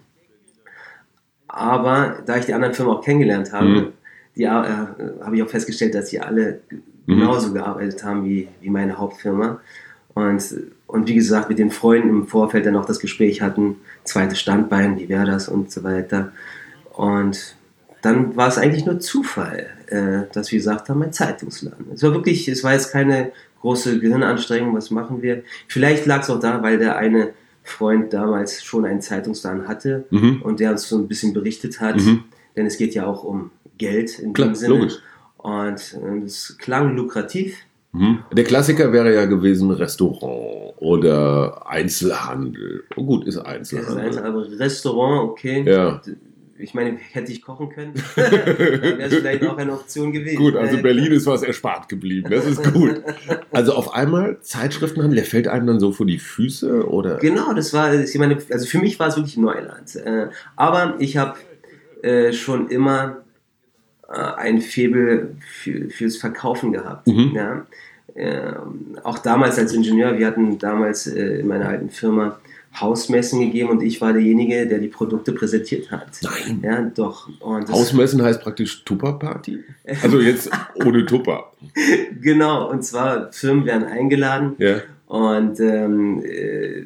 C: Aber da ich die anderen Firmen auch kennengelernt habe,
B: Mhm.
C: die, äh, habe ich auch festgestellt, dass sie alle
B: Mhm.
C: genauso gearbeitet haben wie, wie meine Hauptfirma. Und, und wie gesagt, mit den Freunden im Vorfeld dann auch das Gespräch hatten, zweites Standbein, wie wäre das und so weiter. Und dann war es eigentlich nur Zufall, äh, dass wir gesagt haben, ein Zeitungsladen. Es war wirklich, es war jetzt keine große Gehirnanstrengung, was machen wir. Vielleicht lag es auch da, weil der eine Freund damals schon einen Zeitungsladen hatte
B: Mhm.
C: und der uns so ein bisschen berichtet hat,
B: Mhm.
C: denn es geht ja auch um Geld in
B: Klar,
C: dem Sinne.
B: logisch.
C: Und äh, es klang lukrativ.
B: Mhm. Der Klassiker wäre ja gewesen Restaurant oder Einzelhandel. Oh, gut, ist
C: Das ist
B: Einzelhandel.
C: aber Restaurant, okay.
B: Ja.
C: Ich meine, hätte ich kochen können, [laughs] [laughs] dann wäre es vielleicht auch eine Option gewesen.
B: Gut, also
C: Äh,
B: Berlin ist was erspart geblieben. Das ist gut. Also auf einmal Zeitschriftenhandel, der fällt einem dann so vor die Füße oder?
C: Genau, das war, ich meine, also für mich war es wirklich Neuland. Äh, aber ich habe äh, schon immer ein Faible für, fürs Verkaufen gehabt.
B: Mhm.
C: Ja? Ähm, auch damals als Ingenieur, wir hatten damals äh, in meiner alten Firma Hausmessen gegeben und ich war derjenige, der die Produkte präsentiert hat.
B: Nein.
C: Ja, doch.
B: Hausmessen heißt praktisch Tupper-Party? [laughs] Also jetzt ohne Tupper.
C: Genau, und zwar Firmen werden eingeladen
B: Ja.
C: und, ähm, äh,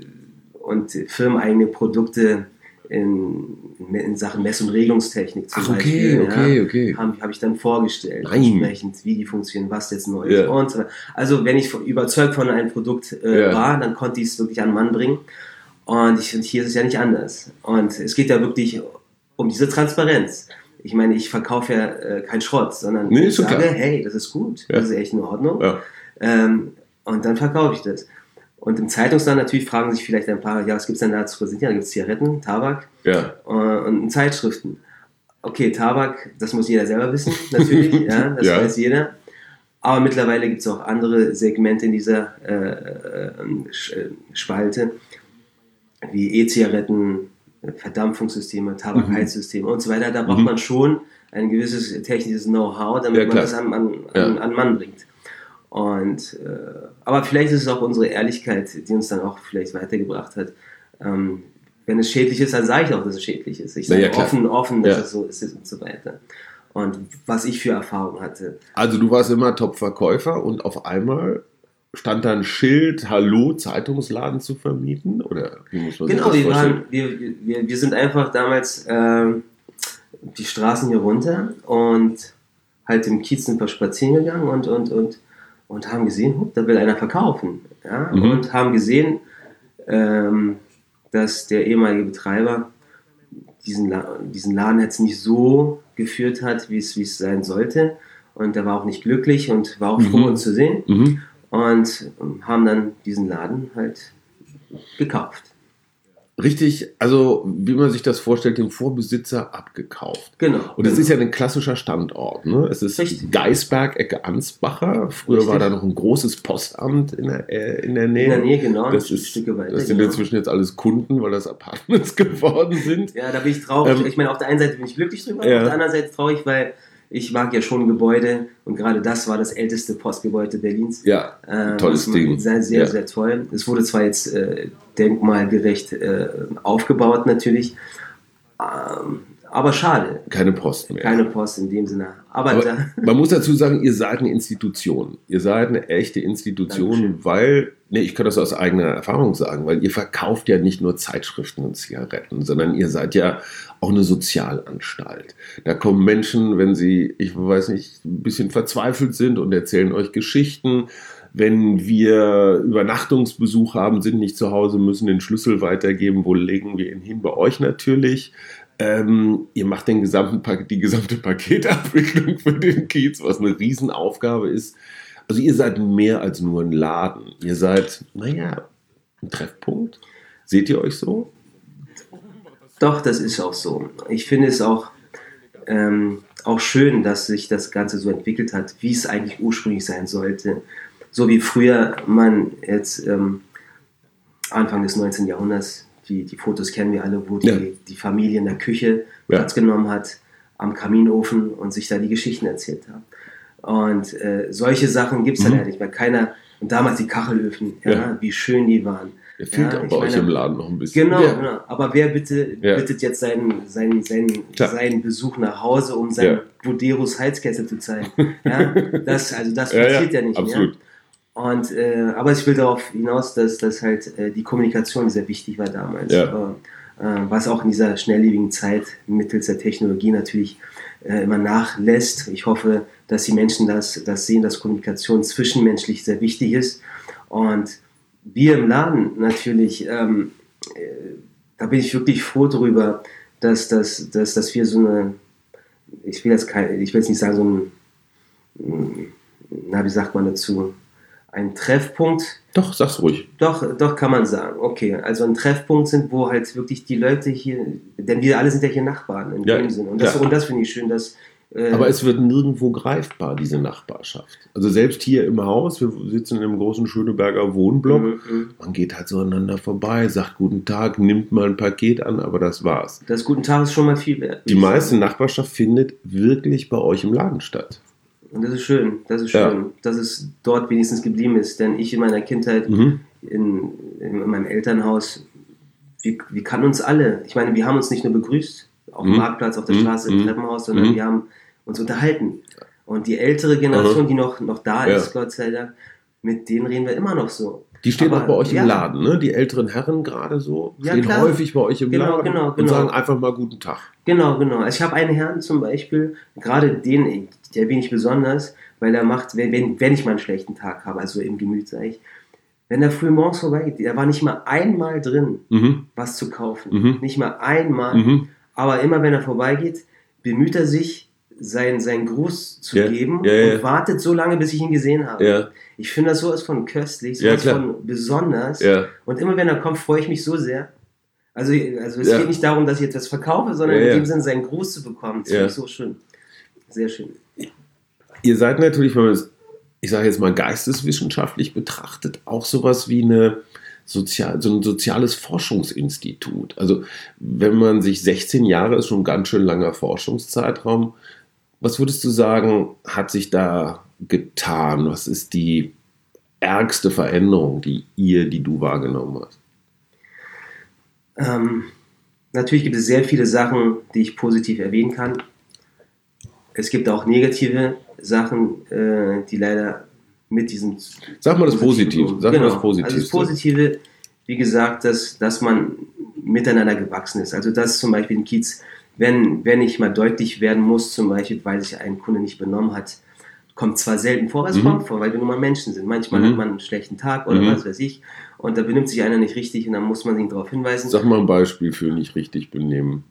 C: und firmeneigene Produkte in, in Sachen Mess- und Regelungstechnik zum
B: Ach, okay,
C: Beispiel,
B: okay,
C: ja,
B: okay.
C: habe hab ich dann vorgestellt,
B: Nein.
C: entsprechend, wie die funktionieren, was jetzt neu ist
B: Ja.
C: und so weiter. Also wenn ich überzeugt von einem Produkt äh,
B: Ja.
C: war, dann konnte ich es wirklich an den Mann bringen. Und ich finde, hier ist es ja nicht anders. Und es geht ja wirklich um diese Transparenz. Ich meine, ich verkaufe ja äh, keinen Schrott, sondern
B: Nee,
C: ich
B: ist
C: sage,
B: klar.
C: hey, das ist gut,
B: Ja.
C: das ist echt in Ordnung.
B: Ja.
C: Ähm, und dann verkaufe ich das. Und im Zeitungsland natürlich fragen sich vielleicht ein paar, ja, was gibt es denn da zu präsentieren? Da gibt es Zigaretten, Tabak
B: Ja.
C: äh, und Zeitschriften. Okay, Tabak, das muss jeder selber wissen, natürlich, [laughs] ja, das
B: Ja.
C: weiß jeder. Aber mittlerweile gibt es auch andere Segmente in dieser äh, äh, äh, Spalte, wie E-Zigaretten, äh, Verdampfungssysteme, Tabakheizsysteme und so weiter. Da braucht
B: Mhm.
C: man schon ein gewisses technisches Know-how, damit
B: Ja,
C: man das an, an,
B: Ja.
C: an, an Mann bringt. Und, äh, aber vielleicht ist es auch unsere Ehrlichkeit, die uns dann auch vielleicht weitergebracht hat. Ähm, wenn es schädlich ist, dann sage ich auch, dass es schädlich ist. Ich sage
B: ja,
C: offen, offen, dass
B: Ja.
C: es so ist und so weiter. Und was ich für Erfahrungen hatte.
B: Also du warst immer Top-Verkäufer und auf einmal stand da ein Schild, Hallo, Zeitungsladen zu vermieten? Oder wie muss man
C: Genau,
B: das
C: wir, waren, wir, wir, wir sind einfach damals ähm, die Straßen hier runter und halt im Kiez sind wir spazieren gegangen und, und, und, und haben gesehen, hup, da will einer verkaufen. Ja?
B: Mhm.
C: Und haben gesehen, ähm, dass der ehemalige Betreiber diesen, La diesen Laden jetzt nicht so geführt hat, wie es wie es sein sollte. Und er war auch nicht glücklich und war auch froh,
B: Mhm.
C: uns zu sehen.
B: Mhm.
C: Und ähm, haben dann diesen Laden halt gekauft.
B: Richtig, also wie man sich das vorstellt, dem Vorbesitzer abgekauft.
C: Genau.
B: Und das ist ja ein klassischer Standort. Ne? Es ist
C: Richtig.
B: Geisberg, Ecke Ansbacher. Früher
C: Richtig.
B: war da noch ein großes Postamt in der, äh, in der Nähe.
C: in der Nähe, genau.
B: Das,
C: ein
B: ist,
C: Stücke weiter.
B: das sind
C: genau.
B: inzwischen jetzt alles Kunden, weil das Apartments [laughs] geworden sind.
C: Ja, da bin ich traurig.
B: Ähm,
C: ich meine, auf der einen Seite bin ich glücklich drüber,
B: Ja.
C: auf der anderen Seite traurig, weil ich mag ja schon Gebäude und gerade das war das älteste Postgebäude Berlins.
B: Ja,
C: Ähm,
B: tolles Ding.
C: Sehr, sehr,
B: Ja.
C: sehr toll. Es wurde zwar jetzt äh, denkmalgerecht äh, aufgebaut natürlich, ähm, aber schade.
B: Keine Post mehr.
C: Keine Post in dem Sinne. Aber,
B: Aber [laughs] man muss dazu sagen, ihr seid eine Institution. Ihr seid eine echte Institution,
C: Dankeschön.
B: weil, nee, ich kann das aus eigener Erfahrung sagen, weil ihr verkauft ja nicht nur Zeitschriften und Zigaretten, sondern ihr seid ja auch eine Sozialanstalt. Da kommen Menschen, wenn sie, ich weiß nicht, ein bisschen verzweifelt sind und erzählen euch Geschichten. Wenn wir Übernachtungsbesuch haben, sind nicht zu Hause, müssen den Schlüssel weitergeben, wo legen wir ihn hin? Bei euch natürlich. Ähm, ihr macht den gesamten, die gesamte Paketabwicklung für den Kiez, was eine Riesenaufgabe ist. Also ihr seid mehr als nur ein Laden. Ihr seid, naja, ein Treffpunkt. Seht ihr euch so?
C: doch, das ist auch so. Ich finde es auch, ähm, auch schön, dass sich das Ganze so entwickelt hat, wie es eigentlich ursprünglich sein sollte. So wie früher man jetzt ähm, Anfang des 19. Jahrhunderts, die, die Fotos kennen wir alle, wo die,
B: Ja.
C: die Familie in der Küche
B: Ja.
C: Platz genommen hat, am Kaminofen und sich da die Geschichten erzählt haben. Und äh, solche Sachen gibt es
B: Mhm.
C: dann ja nicht, weil keiner, und damals die Kachelöfen, ja, wie schön die waren.
B: Ihr fehlt
C: Ja,
B: auch bei euch
C: meine-
B: im Laden noch ein bisschen.
C: Genau,
B: Ja.
C: genau. Aber wer bitte
B: Ja.
C: bittet jetzt seinen, seinen, seinen,
B: Klar.
C: seinen Besuch nach Hause, um seinen
B: Ja.
C: Buderus Heizkessel zu zeigen? [laughs] Ja, das, also das passiert
B: ja,
C: ja, nicht
B: absolut.
C: mehr. Und, äh, aber ich will darauf hinaus, dass, dass halt äh, die Kommunikation sehr wichtig war damals.
B: Ja.
C: Äh, was auch in dieser schnelllebigen Zeit mittels der Technologie natürlich äh, immer nachlässt. Ich hoffe, dass die Menschen das, das sehen, dass Kommunikation zwischenmenschlich sehr wichtig ist. Und wir im Laden natürlich, ähm, äh, da bin ich wirklich froh darüber, dass, dass, dass, dass wir so eine, ich will jetzt kein, ich will jetzt nicht sagen, so ein, mm, na, wie sagt man dazu, ein Treffpunkt,
B: Doch, sag's ruhig.
C: doch, doch kann man sagen. Okay, also ein Treffpunkt sind, wo halt wirklich die Leute hier, denn wir alle sind ja hier Nachbarn in
B: Ja,
C: dem Sinne. Und das,
B: ja.
C: und das finde ich schön, dass. äh,
B: Aber es wird nirgendwo greifbar, diese Nachbarschaft. Also selbst hier im Haus, wir sitzen in einem großen Schöneberger Wohnblock,
C: Mhm.
B: man geht halt so aneinander vorbei, sagt guten Tag, nimmt mal ein Paket an, aber das war's.
C: das guten Tag ist schon mal viel wert.
B: Die meiste. Nachbarschaft findet wirklich bei euch im Laden statt.
C: Und das ist schön, das ist
B: Ja.
C: schön, dass es dort wenigstens geblieben ist. Denn ich in meiner Kindheit,
B: Mhm.
C: in, in meinem Elternhaus, wir, wir kannten uns alle. Ich meine, wir haben uns nicht nur begrüßt, auf dem
B: Mhm.
C: Marktplatz, auf der
B: Mhm.
C: Straße, im
B: Mhm.
C: Treppenhaus, sondern
B: Mhm.
C: wir haben uns unterhalten. Und die ältere Generation, die noch, noch da
B: Ja.
C: ist, Gott sei Dank, mit denen reden wir immer noch so.
B: Die stehen
C: Aber,
B: auch bei euch
C: ja.
B: im Laden, ne? Die älteren Herren gerade so
C: Ja,
B: stehen
C: klar.
B: häufig bei euch im
C: Genau,
B: Laden
C: genau,
B: und
C: genau.
B: sagen einfach mal guten Tag.
C: Genau, genau. Also ich habe einen Herrn zum Beispiel, gerade den, der bin ich besonders, weil er macht, wenn, wenn, wenn ich mal einen schlechten Tag habe, also im Gemüt sage ich, wenn er früh morgens vorbeigeht, er war nicht mal einmal drin,
B: Mhm.
C: was zu kaufen.
B: Mhm.
C: Nicht mal einmal.
B: Mhm.
C: Aber immer wenn er vorbeigeht, bemüht er sich, seinen, seinen Gruß zu
B: Ja,
C: geben
B: ja, ja.
C: und wartet so lange, bis ich ihn gesehen habe.
B: Ja,
C: Ich finde das sowas von köstlich, sowas von besonders. Und immer wenn er kommt, freue ich mich so sehr. Also, also es geht nicht darum, dass ich etwas verkaufe, sondern in dem Sinne seinen Gruß zu bekommen. Das finde ich so schön. Sehr schön.
B: Ihr seid natürlich, wenn man es, ich sage jetzt mal geisteswissenschaftlich betrachtet, auch sowas wie eine sozial, so ein soziales Forschungsinstitut. Also wenn man sich 16 Jahre ist schon ein ganz schön langer Forschungszeitraum. Was würdest du sagen, hat sich da getan? Was ist die ärgste Veränderung, die ihr, die du wahrgenommen hast?
C: Ähm, natürlich gibt es sehr viele Sachen, die ich positiv erwähnen kann. Es gibt auch negative Sachen, äh, die leider mit diesem
B: Sag mal das Positive. Sag
C: genau.
B: mal das Positive.
C: Also das Positive, wie gesagt, dass, dass man miteinander gewachsen ist. Also dass zum Beispiel in Kiez, wenn, wenn ich mal deutlich werden muss, zum Beispiel, weil sich ein Kunde nicht benommen hat, kommt zwar selten vor, aber es
B: Mhm.
C: kommt vor, weil wir nun mal Menschen sind. Manchmal
B: Mhm.
C: hat man einen schlechten Tag oder
B: Mhm.
C: was weiß ich und da benimmt sich einer nicht richtig und dann muss man ihn darauf hinweisen.
B: Sag mal ein Beispiel für nicht richtig benehmen.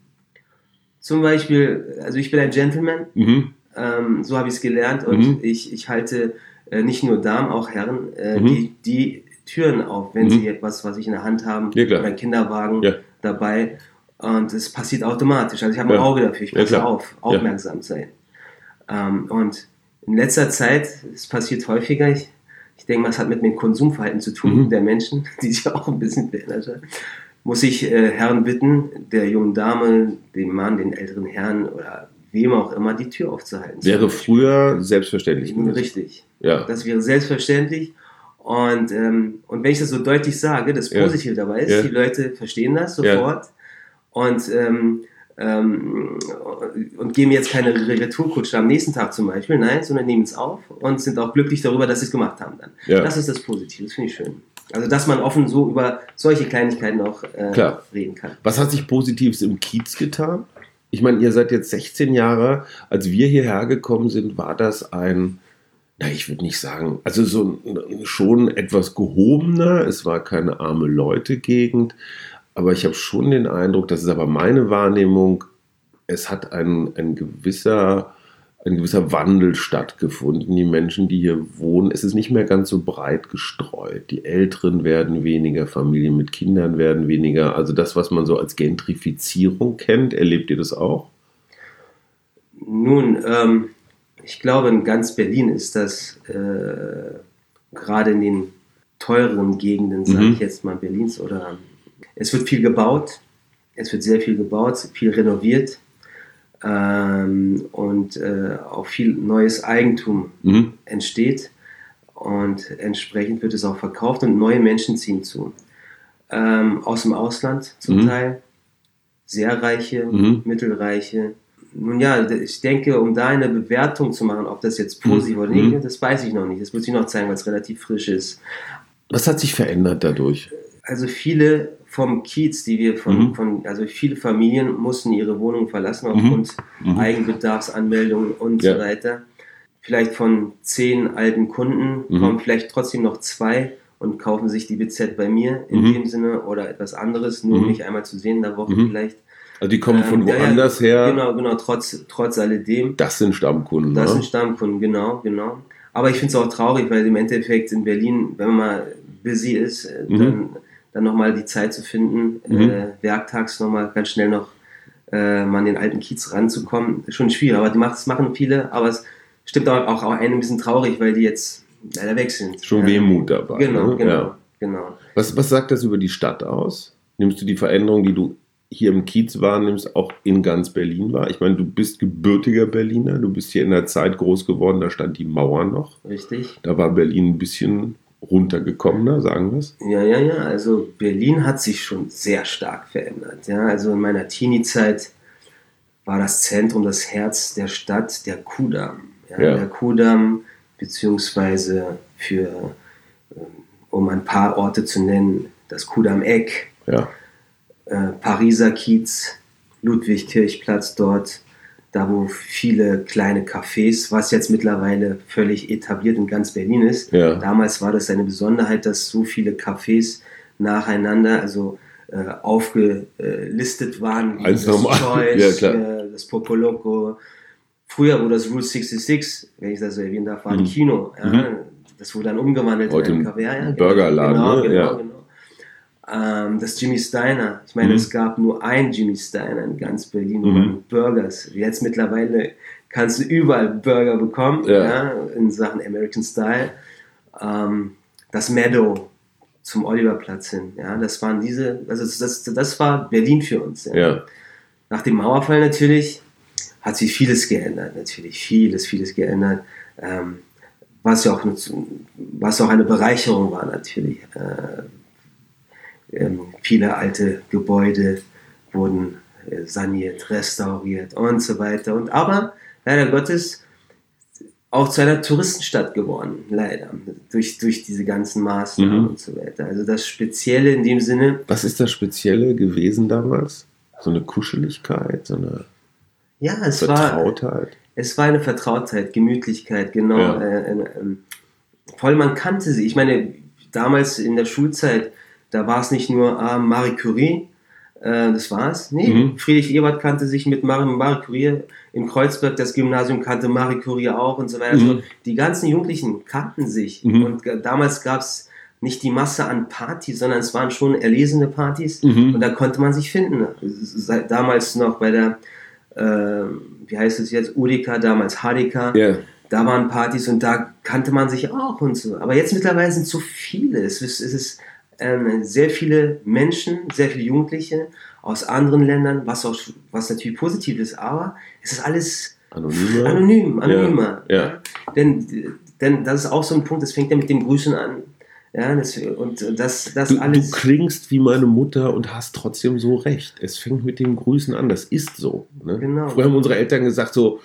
C: Zum Beispiel, also ich bin ein Gentleman,
B: Mhm.
C: ähm, so habe ich es gelernt und
B: Mhm.
C: ich, ich halte äh, nicht nur Damen, auch Herren, äh,
B: Mhm.
C: die, die Türen auf, wenn sie etwas, was ich in der Hand haben,
B: Ja, klar.
C: oder Kinderwagen
B: Ja.
C: dabei und es passiert automatisch. Also ich habe ein
B: Ja.
C: Auge dafür, ich
B: Ja,
C: passe
B: klar.
C: auf, aufmerksam sein. Ähm, und in letzter Zeit, es passiert häufiger, ich, ich denke mal, es hat mit dem Konsumverhalten zu tun,
B: Mhm.
C: der Menschen, [laughs] die sich auch ein bisschen verändert haben, muss ich äh, Herren bitten, der jungen Dame, dem Mann, den älteren Herrn oder wem auch immer, die Tür aufzuhalten.
B: Wäre früher selbstverständlich gewesen.
C: Richtig.
B: Ja.
C: Das wäre selbstverständlich. Und, ähm, und wenn ich das so deutlich sage, das
B: Ja.
C: Positive dabei ist,
B: Ja.
C: die Leute verstehen das
B: Ja.
C: Und ähm, ähm, und geben jetzt keine Retourkutsche am nächsten Tag zum Beispiel, nein, sondern nehmen es auf und sind auch glücklich darüber, dass sie es gemacht haben dann.
B: Ja.
C: Das ist das Positive, das finde ich schön. Also, dass man offen so über solche Kleinigkeiten auch äh, reden kann.
B: Was hat sich Positives im Kiez getan? Ich meine, ihr seid jetzt 16 Jahre. Als wir hierher gekommen sind, war das ein, na, ich würde nicht sagen, also so ein, schon etwas gehobener. Es war keine arme Leute-Gegend. Aber ich habe schon den Eindruck, das ist aber meine Wahrnehmung, es hat ein, ein gewisser ein gewisser Wandel stattgefunden. Die Menschen, die hier wohnen, es ist nicht mehr ganz so breit gestreut. Die Älteren werden weniger, Familien mit Kindern werden weniger. Also das, was man so als Gentrifizierung kennt, erlebt ihr das auch?
C: Nun, ähm, ich glaube, in ganz Berlin ist das äh, gerade in den teureren Gegenden, sage
B: Mhm.
C: ich jetzt mal Berlins, oder es wird viel gebaut, es wird sehr viel gebaut, viel renoviert ähm, und äh, auch viel neues Eigentum
B: Mhm.
C: entsteht und entsprechend wird es auch verkauft und neue Menschen ziehen zu. Ähm, aus dem Ausland zum
B: Mhm.
C: Teil, sehr reiche,
B: Mhm.
C: mittelreiche. Nun ja, ich denke, um da eine Bewertung zu machen, ob das jetzt positiv oder
B: Mhm.
C: negativ, das weiß ich noch nicht. Das wird sich noch zeigen, weil es relativ frisch ist.
B: Was hat sich verändert dadurch?
C: Also viele vom Kiez, die wir von,
B: Mhm.
C: von also viele Familien mussten ihre Wohnung verlassen aufgrund
B: Mhm.
C: Eigenbedarfsanmeldungen und
B: Ja.
C: so weiter. Vielleicht von zehn alten Kunden
B: Mhm.
C: kommen vielleicht trotzdem noch zwei und kaufen sich die BZ bei mir in
B: Mhm.
C: dem Sinne oder etwas anderes, nur um
B: Mhm.
C: mich einmal zu sehen in der Woche
B: Mhm.
C: vielleicht.
B: Also die kommen von
C: Ähm, ja, ja,
B: woanders her.
C: Genau, genau, trotz, trotz alledem.
B: Das sind Stammkunden.
C: Das
B: ne?
C: sind Stammkunden, genau, genau. Aber ich finde es auch traurig, weil im Endeffekt in Berlin, wenn man mal busy ist, äh,
B: Mhm.
C: dann, dann nochmal die Zeit zu finden,
B: Mhm.
C: äh, werktags nochmal ganz schnell noch äh, mal an den alten Kiez ranzukommen, schon schwierig. Aber die macht, das machen viele, aber es stimmt auch, auch einen ein bisschen traurig, weil die jetzt leider weg sind.
B: Schon
C: Ja.
B: Wehmut dabei.
C: Genau,
B: ne?
C: genau,
B: Ja.
C: genau.
B: Was, was sagt das über die Stadt aus? Nimmst du die Veränderung, die du hier im Kiez wahrnimmst, auch in ganz Berlin wahr? Ich meine, du bist gebürtiger Berliner, du bist hier in der Zeit groß geworden, da stand die Mauer noch.
C: Richtig.
B: Da war Berlin ein bisschen runtergekommener, sagen wir es.
C: Ja, ja, ja. Also Berlin hat sich schon sehr stark verändert. Ja, also in meiner Teenie-Zeit war das Zentrum, das Herz der Stadt, der Kudamm. Ja,
B: Ja.
C: Der Kudamm, beziehungsweise für, ähm, um ein paar Orte zu nennen, das Kudamm-Eck,
B: Ja.
C: äh, Pariser Kiez, Ludwig-Kirchplatz dort, da wo viele kleine Cafés, was jetzt mittlerweile völlig etabliert in ganz Berlin ist.
B: Ja.
C: Damals war das eine Besonderheit, dass so viele Cafés nacheinander, also äh, aufgelistet waren. wie
B: Eins
C: das
B: anderen.
C: Choice, [laughs]
B: Ja,
C: äh, das Popoloco. Früher, wo das Route 66, wenn ich das so erwähnen darf, war ein
B: Mhm.
C: Kino. Ja?
B: Mhm.
C: Das wurde dann umgewandelt
B: Heute
C: in
B: ein.
C: Ja, ja,
B: Burgerladen,
C: Genau,
B: ne?
C: genau,
B: Ja.
C: genau. Ähm, das Jimmy Steiner. Ich meine,
B: Mhm.
C: es gab nur ein Jimmy Steiner in ganz Berlin,
B: Mhm.
C: Burgers. Jetzt mittlerweile kannst du überall Burger bekommen,
B: Ja.
C: ja. in Sachen American Style. Ähm, das Meadow zum Oliverplatz hin. Ja, das waren diese, also das, das, war Berlin für uns. Ja.
B: Ja.
C: Nach dem Mauerfall natürlich hat sich vieles geändert, natürlich vieles, vieles geändert. Ähm, was ja auch, eine- was auch eine Bereicherung war natürlich. Äh, ähm, viele alte Gebäude wurden äh, saniert, restauriert und so weiter. Und aber leider Gottes auch zu einer Touristenstadt geworden, leider, durch, durch diese ganzen Maßnahmen
B: Mhm.
C: und so weiter. Also das Spezielle in dem Sinne,
B: Was ist das Spezielle gewesen damals? So eine Kuscheligkeit, so eine
C: ja, es war,
B: Vertrautheit?
C: es war eine Vertrautheit, Gemütlichkeit, genau.
B: Ja.
C: Äh, äh, ähm, vor allem man kannte sie. Ich meine, damals in der Schulzeit, da war es nicht nur ah, Marie Curie, äh, das war's. Nee,
B: Mhm.
C: Friedrich Ebert kannte sich mit Marie, Marie Curie. In Kreuzberg, das Gymnasium kannte Marie Curie auch und so weiter.
B: Mhm.
C: Also die ganzen Jugendlichen kannten sich.
B: Mhm.
C: Und äh, damals gab es nicht die Masse an Partys, sondern es waren schon erlesene Partys.
B: Mhm.
C: Und da konnte man sich finden. Seit damals noch bei der, äh, wie heißt es jetzt, Udika, damals HDK.
B: Ja.
C: Da waren Partys und da kannte man sich auch und so. Aber jetzt mittlerweile sind so viele. Es ist, es ist ähm, sehr viele Menschen, sehr viele Jugendliche aus anderen Ländern, was auch was natürlich positiv ist, aber es ist alles
B: Anonymer?
C: anonym, anonymer.
B: Ja, ja.
C: Denn, denn das ist auch so ein Punkt, das fängt ja mit dem Grüßen an. Ja, das, und das, das
B: Du, du
C: alles.
B: klingst wie meine Mutter und hast trotzdem so recht. Es fängt mit dem Grüßen an. Das ist so. Ne?
C: Genau.
B: Früher haben unsere Eltern gesagt so,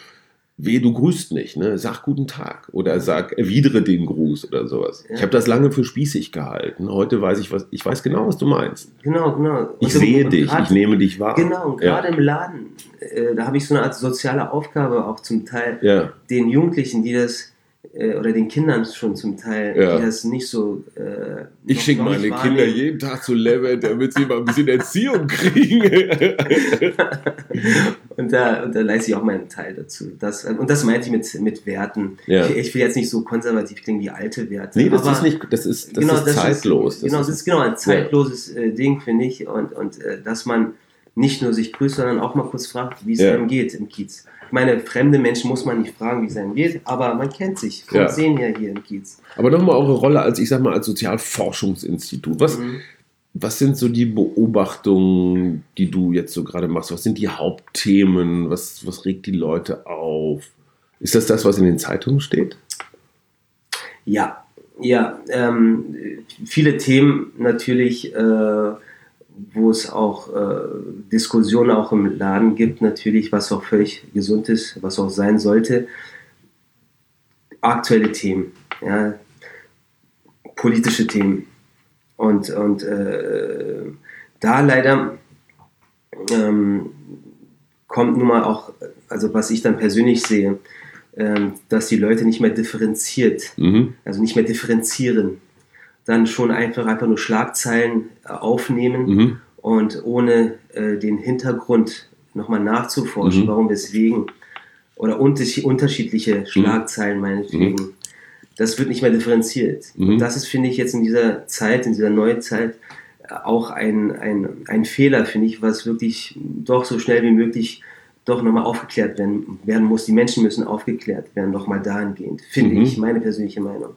B: weh, du grüßt nicht. Ne? Sag guten Tag oder sag, erwidere den Gruß oder sowas.
C: Ja.
B: Ich habe das lange für spießig gehalten. Heute weiß ich, was ich weiß genau, was du meinst.
C: genau, genau.
B: Ich
C: Und-
B: sehe
C: und
B: dich,
C: grad-
B: ich nehme dich wahr.
C: Genau, und
B: Ja.
C: gerade im Laden, äh, da habe ich so eine Art soziale Aufgabe auch zum Teil
B: Ja,
C: den Jugendlichen, die das oder den Kindern schon zum Teil,
B: Ja.
C: die das nicht so. Äh,
B: ich schicke meine Kinder jeden Tag zu Level, damit sie mal ein bisschen Erziehung kriegen. [laughs]
C: Und da, und da leiste ich auch meinen Teil dazu. Das, und das meinte ich mit, mit Werten.
B: Ja.
C: Ich, ich will jetzt nicht so konservativ klingen wie alte Werte.
B: nee, das
C: aber
B: ist nicht, das ist, das
C: genau,
B: ist zeitlos.
C: Ist, genau, das ist genau ein zeitloses äh, Ding, finde ich. Und, und äh, dass man nicht nur sich grüßt, sondern auch mal kurz fragt, wie es
B: Ja.
C: einem geht im Kiez. Meine, fremde Menschen muss man nicht fragen, wie es einem geht, aber man kennt sich vom
B: Ja.
C: Sehen her hier im Kiez.
B: Aber nochmal eure Rolle als, ich sag mal, als Sozialforschungsinstitut. Was,
C: Mhm.
B: was sind so die Beobachtungen, die du jetzt so gerade machst? Was sind die Hauptthemen? Was, was regt die Leute auf? Ist das das, was in den Zeitungen steht?
C: Ja, ja. Ähm, viele Themen natürlich, äh, wo es auch äh, Diskussionen auch im Laden gibt, natürlich, was auch völlig gesund ist, was auch sein sollte. Aktuelle Themen, ja, politische Themen. Und, und äh, da leider ähm, kommt nun mal auch, also was ich dann persönlich sehe, ähm, dass die Leute nicht mehr differenziert
B: Mhm.
C: also nicht mehr differenzieren, dann schon einfach, einfach nur Schlagzeilen äh, aufnehmen
B: Mhm.
C: und ohne äh, den Hintergrund nochmal nachzuforschen,
B: Mhm.
C: warum, weswegen, oder unterschied- unterschiedliche Schlagzeilen meinetwegen. Das wird nicht mehr differenziert.
B: Mhm.
C: Und das ist, finde ich, jetzt in dieser Zeit, in dieser Neuzeit, äh, auch ein, ein, ein Fehler, finde ich, was wirklich doch so schnell wie möglich doch nochmal aufgeklärt werden, werden muss. Die Menschen müssen aufgeklärt werden, nochmal dahingehend, finde
B: Mhm.
C: ich, meine persönliche Meinung.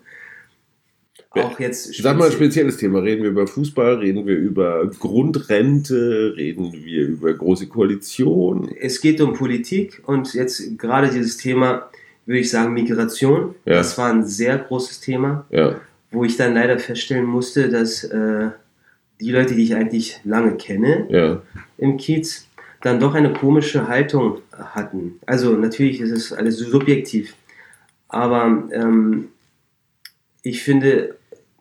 C: Auch jetzt
B: Sag mal ein
C: speziell-
B: spezielles Thema. Reden wir über Fußball, reden wir über Grundrente, reden wir über große Koalition.
C: es geht um Politik und jetzt gerade dieses Thema, würde ich sagen, Migration.
B: Ja.
C: Das war ein sehr großes Thema,
B: Ja.
C: wo ich dann leider feststellen musste, dass äh, die Leute, die ich eigentlich lange kenne
B: Ja.
C: im Kiez, dann doch eine komische Haltung hatten. Also natürlich ist es alles subjektiv, aber ähm, ich finde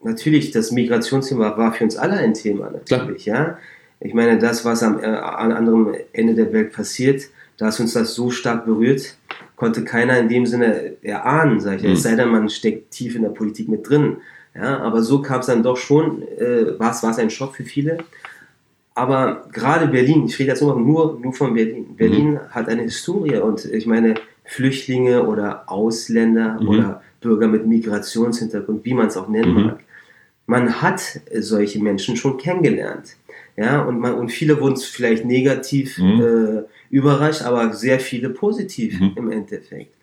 C: natürlich, das Migrationsthema war für uns alle ein Thema natürlich, ja. Ich meine, das, was am, äh, am anderen Ende der Welt passiert, dass uns das so stark berührt, konnte keiner in dem Sinne erahnen, sag ich.
B: Mhm.
C: Es sei denn, man steckt tief in der Politik mit drin. Ja, aber so kam es dann doch schon, äh, war es es ein Schock für viele. Aber gerade Berlin, ich rede jetzt nur, nur, nur von Berlin. Berlin hat eine Historie und ich meine, Flüchtlinge oder Ausländer
B: Mhm.
C: oder Bürger mit Migrationshintergrund, wie man es auch nennen
B: Mhm.
C: mag. Man hat solche Menschen schon kennengelernt. Ja, und, man, und viele wurden vielleicht negativ
B: Mhm.
C: äh, überrascht, aber sehr viele positiv
B: Mhm.
C: im Endeffekt.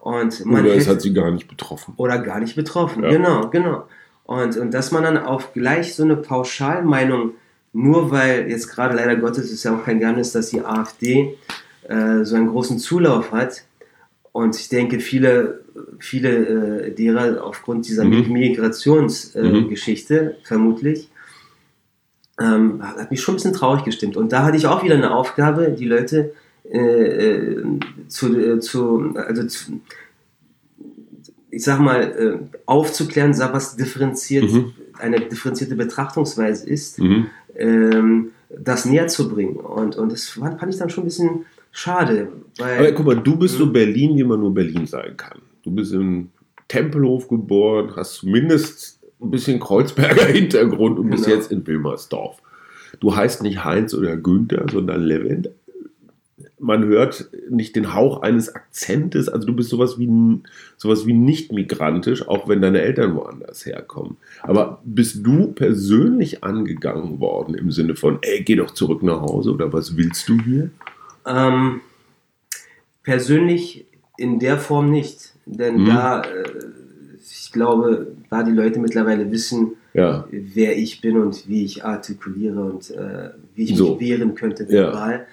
C: Und man
B: Oder es hat sie gar nicht betroffen.
C: oder gar nicht betroffen.
B: Ja.
C: Genau, genau. Und, und dass man dann auf gleich so eine Pauschalmeinung, nur weil jetzt gerade leider Gottes ist ja auch kein Geheimnis, dass die AfD äh, so einen großen Zulauf hat. Und ich denke, viele, viele äh, derer aufgrund dieser
B: Mhm.
C: Migrationsgeschichte äh,
B: Mhm.
C: Vermutlich, ähm, hat mich schon ein bisschen traurig gestimmt. Und da hatte ich auch wieder eine Aufgabe, die Leute äh, äh, zu, äh, zu, also zu, ich sag mal, äh, aufzuklären, was differenziert,
B: Mhm.
C: eine differenzierte Betrachtungsweise ist,
B: Mhm.
C: ähm, das näher zu bringen. Und, und das fand, fand ich dann schon ein bisschen schade.
B: Aber guck mal, du bist so. Berlin, wie man nur Berlin sein kann. Du bist im Tempelhof geboren, hast zumindest ein bisschen Kreuzberger [laughs] Hintergrund und bist
C: Genau.
B: jetzt in Wilmersdorf. Du heißt nicht Heinz oder Günther, sondern Levent. Man hört nicht den Hauch eines Akzentes, also du bist sowas wie, sowas wie nicht migrantisch, auch wenn deine Eltern woanders herkommen. Aber bist du persönlich angegangen worden im Sinne von, ey, geh doch zurück nach Hause oder was willst du hier?
C: Ähm, persönlich in der Form nicht. Denn
B: Mhm.
C: da, äh, ich glaube, da die Leute mittlerweile wissen,
B: Ja,
C: wer ich bin und wie ich artikuliere und äh, wie ich
B: So.
C: mich wehren könnte
B: Ja.
C: verbal,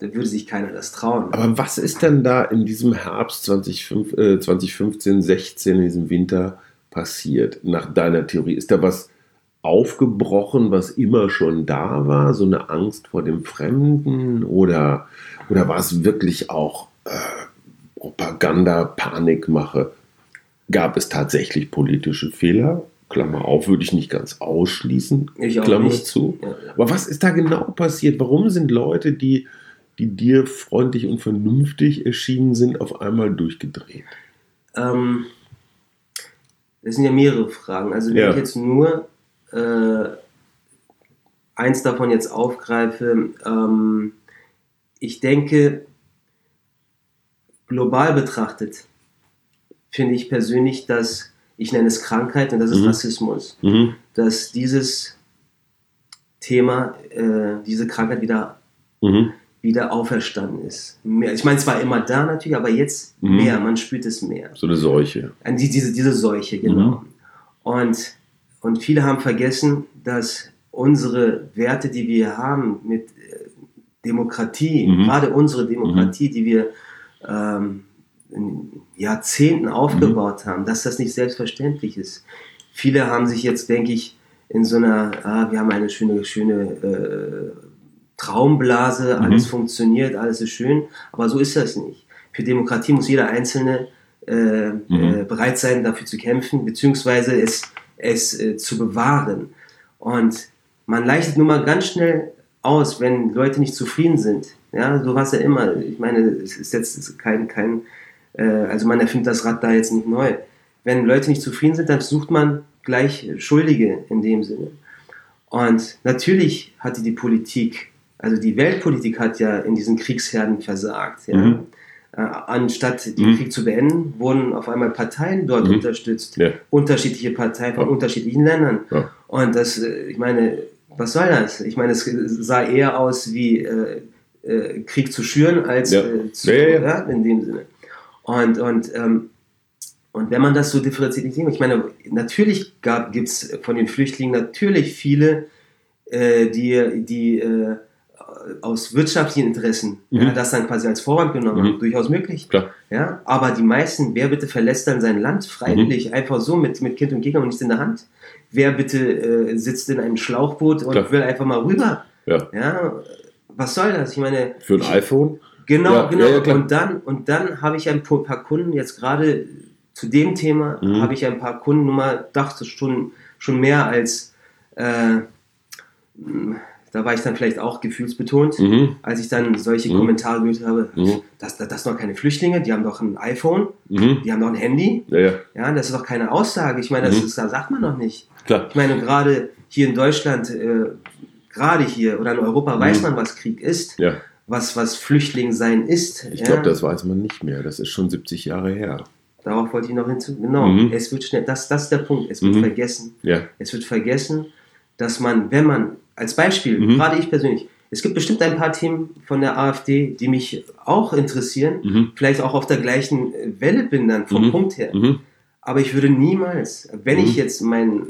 C: da würde sich keiner das trauen.
B: Aber was ist denn da in diesem Herbst 2005, äh, 2015, 16, in diesem Winter passiert, nach deiner Theorie? Ist da was aufgebrochen, was immer schon da war, so eine Angst vor dem Fremden oder, oder war es wirklich auch äh, Propaganda, Panikmache? Gab es tatsächlich politische Fehler? Klammer auf, würde ich nicht ganz ausschließen.
C: Ich auch
B: Klammer
C: nicht.
B: zu. Aber was ist da genau passiert? Warum sind Leute, die, die dir freundlich und vernünftig erschienen sind, auf einmal durchgedreht?
C: Ähm, das sind ja mehrere Fragen. Also wenn
B: Ja.
C: ich jetzt nur äh, eins davon jetzt aufgreife, ähm, ich denke, global betrachtet, finde ich persönlich, dass ich nenne es Krankheit und das ist
B: Mhm.
C: Rassismus,
B: Mhm.
C: dass dieses Thema, äh, diese Krankheit wieder
B: Mhm.
C: wieder auferstanden ist. Mehr, ich meine, es war immer da natürlich, aber jetzt
B: Mhm.
C: mehr, man spürt es mehr.
B: So eine Seuche.
C: Diese, diese Seuche, genau. Und, und viele haben vergessen, dass unsere Werte, die wir haben mit äh, Demokratie,
B: Mhm.
C: gerade unsere Demokratie, die wir ähm, in Jahrzehnten aufgebaut haben, dass das nicht selbstverständlich ist. Viele haben sich jetzt, denke ich, in so einer, ah, wir haben eine schöne, schöne äh, Traumblase,
B: Mhm.
C: alles funktioniert, alles ist schön, aber so ist das nicht. Für Demokratie muss jeder Einzelne äh,
B: Mhm.
C: äh, bereit sein, dafür zu kämpfen, beziehungsweise es, es äh, zu bewahren. Und man leichtet nun mal ganz schnell aus, wenn Leute nicht zufrieden sind. Ja, so war es ja immer. Ich meine, es ist jetzt kein, kein äh, also man erfindet das Rad da jetzt nicht neu. Wenn Leute nicht zufrieden sind, dann sucht man gleich Schuldige in dem Sinne. Und natürlich hatte die Politik, also die Weltpolitik hat ja in diesen Kriegsherden versagt. Ja.
B: Mhm.
C: Äh, anstatt den
B: Mhm.
C: Krieg zu beenden, wurden auf einmal Parteien dort
B: Mhm.
C: unterstützt.
B: Ja.
C: Unterschiedliche Parteien von
B: Ja.
C: unterschiedlichen Ländern.
B: Ja.
C: Und das, äh, ich meine, was soll das? Ich meine, es sah eher aus wie äh, äh, Krieg zu schüren als äh, zu,
B: Ja,
C: in dem Sinne. Und, und, ähm, und wenn man das so differenziert sieht, ich meine, natürlich gibt es von den Flüchtlingen natürlich viele, äh, die, die aus wirtschaftlichen Interessen
B: Mhm.
C: ja, das dann quasi als Vorwand genommen
B: Mhm.
C: haben. Durchaus möglich.
B: Klar.
C: Ja, aber die meisten, wer bitte verlässt dann sein Land freiwillig,
B: Mhm.
C: einfach so mit, mit Kind und Gegner und nichts in der Hand? Wer bitte äh, sitzt in einem Schlauchboot und
B: Klar.
C: will einfach mal rüber?
B: Ja.
C: Ja, was soll das? Ich meine,
B: Für ein iPhone?
C: Genau,
B: Ja,
C: genau.
B: ja,
C: und dann, und dann habe ich ein paar Kunden, jetzt gerade zu dem Thema,
B: Mhm.
C: habe ich ein paar Kunden, nur mal dachte schon, schon mehr als, äh, da war ich dann vielleicht auch gefühlsbetont,
B: Mhm.
C: als ich dann solche
B: Mhm.
C: Kommentare gehört habe,
B: Mhm.
C: das, das, das sind doch keine Flüchtlinge, die haben doch ein iPhone,
B: Mhm.
C: die haben doch ein Handy,
B: Ja, ja,
C: ja, das ist doch keine Aussage, ich meine, das,
B: Mhm.
C: ist, das sagt man doch nicht.
B: klar.
C: Ich meine, gerade hier in Deutschland, äh, gerade hier oder in Europa weiß
B: Mhm.
C: man, was Krieg ist,
B: Ja.
C: was, was Flüchtling sein ist.
B: Ich glaube, das weiß man nicht mehr. Das ist schon 70 Jahre her.
C: Darauf wollte ich noch hinzu. Genau, es wird schnell, das, das ist der Punkt, es wird vergessen.
B: Ja.
C: Es wird vergessen, dass man, wenn man, als Beispiel,
B: Mhm.
C: gerade ich persönlich, es gibt bestimmt ein paar Themen von der AfD, die mich auch interessieren,
B: Mhm.
C: vielleicht auch auf der gleichen Welle bin dann vom
B: Mhm.
C: Punkt her.
B: Mhm.
C: Aber ich würde niemals, wenn
B: Mhm.
C: ich jetzt mein,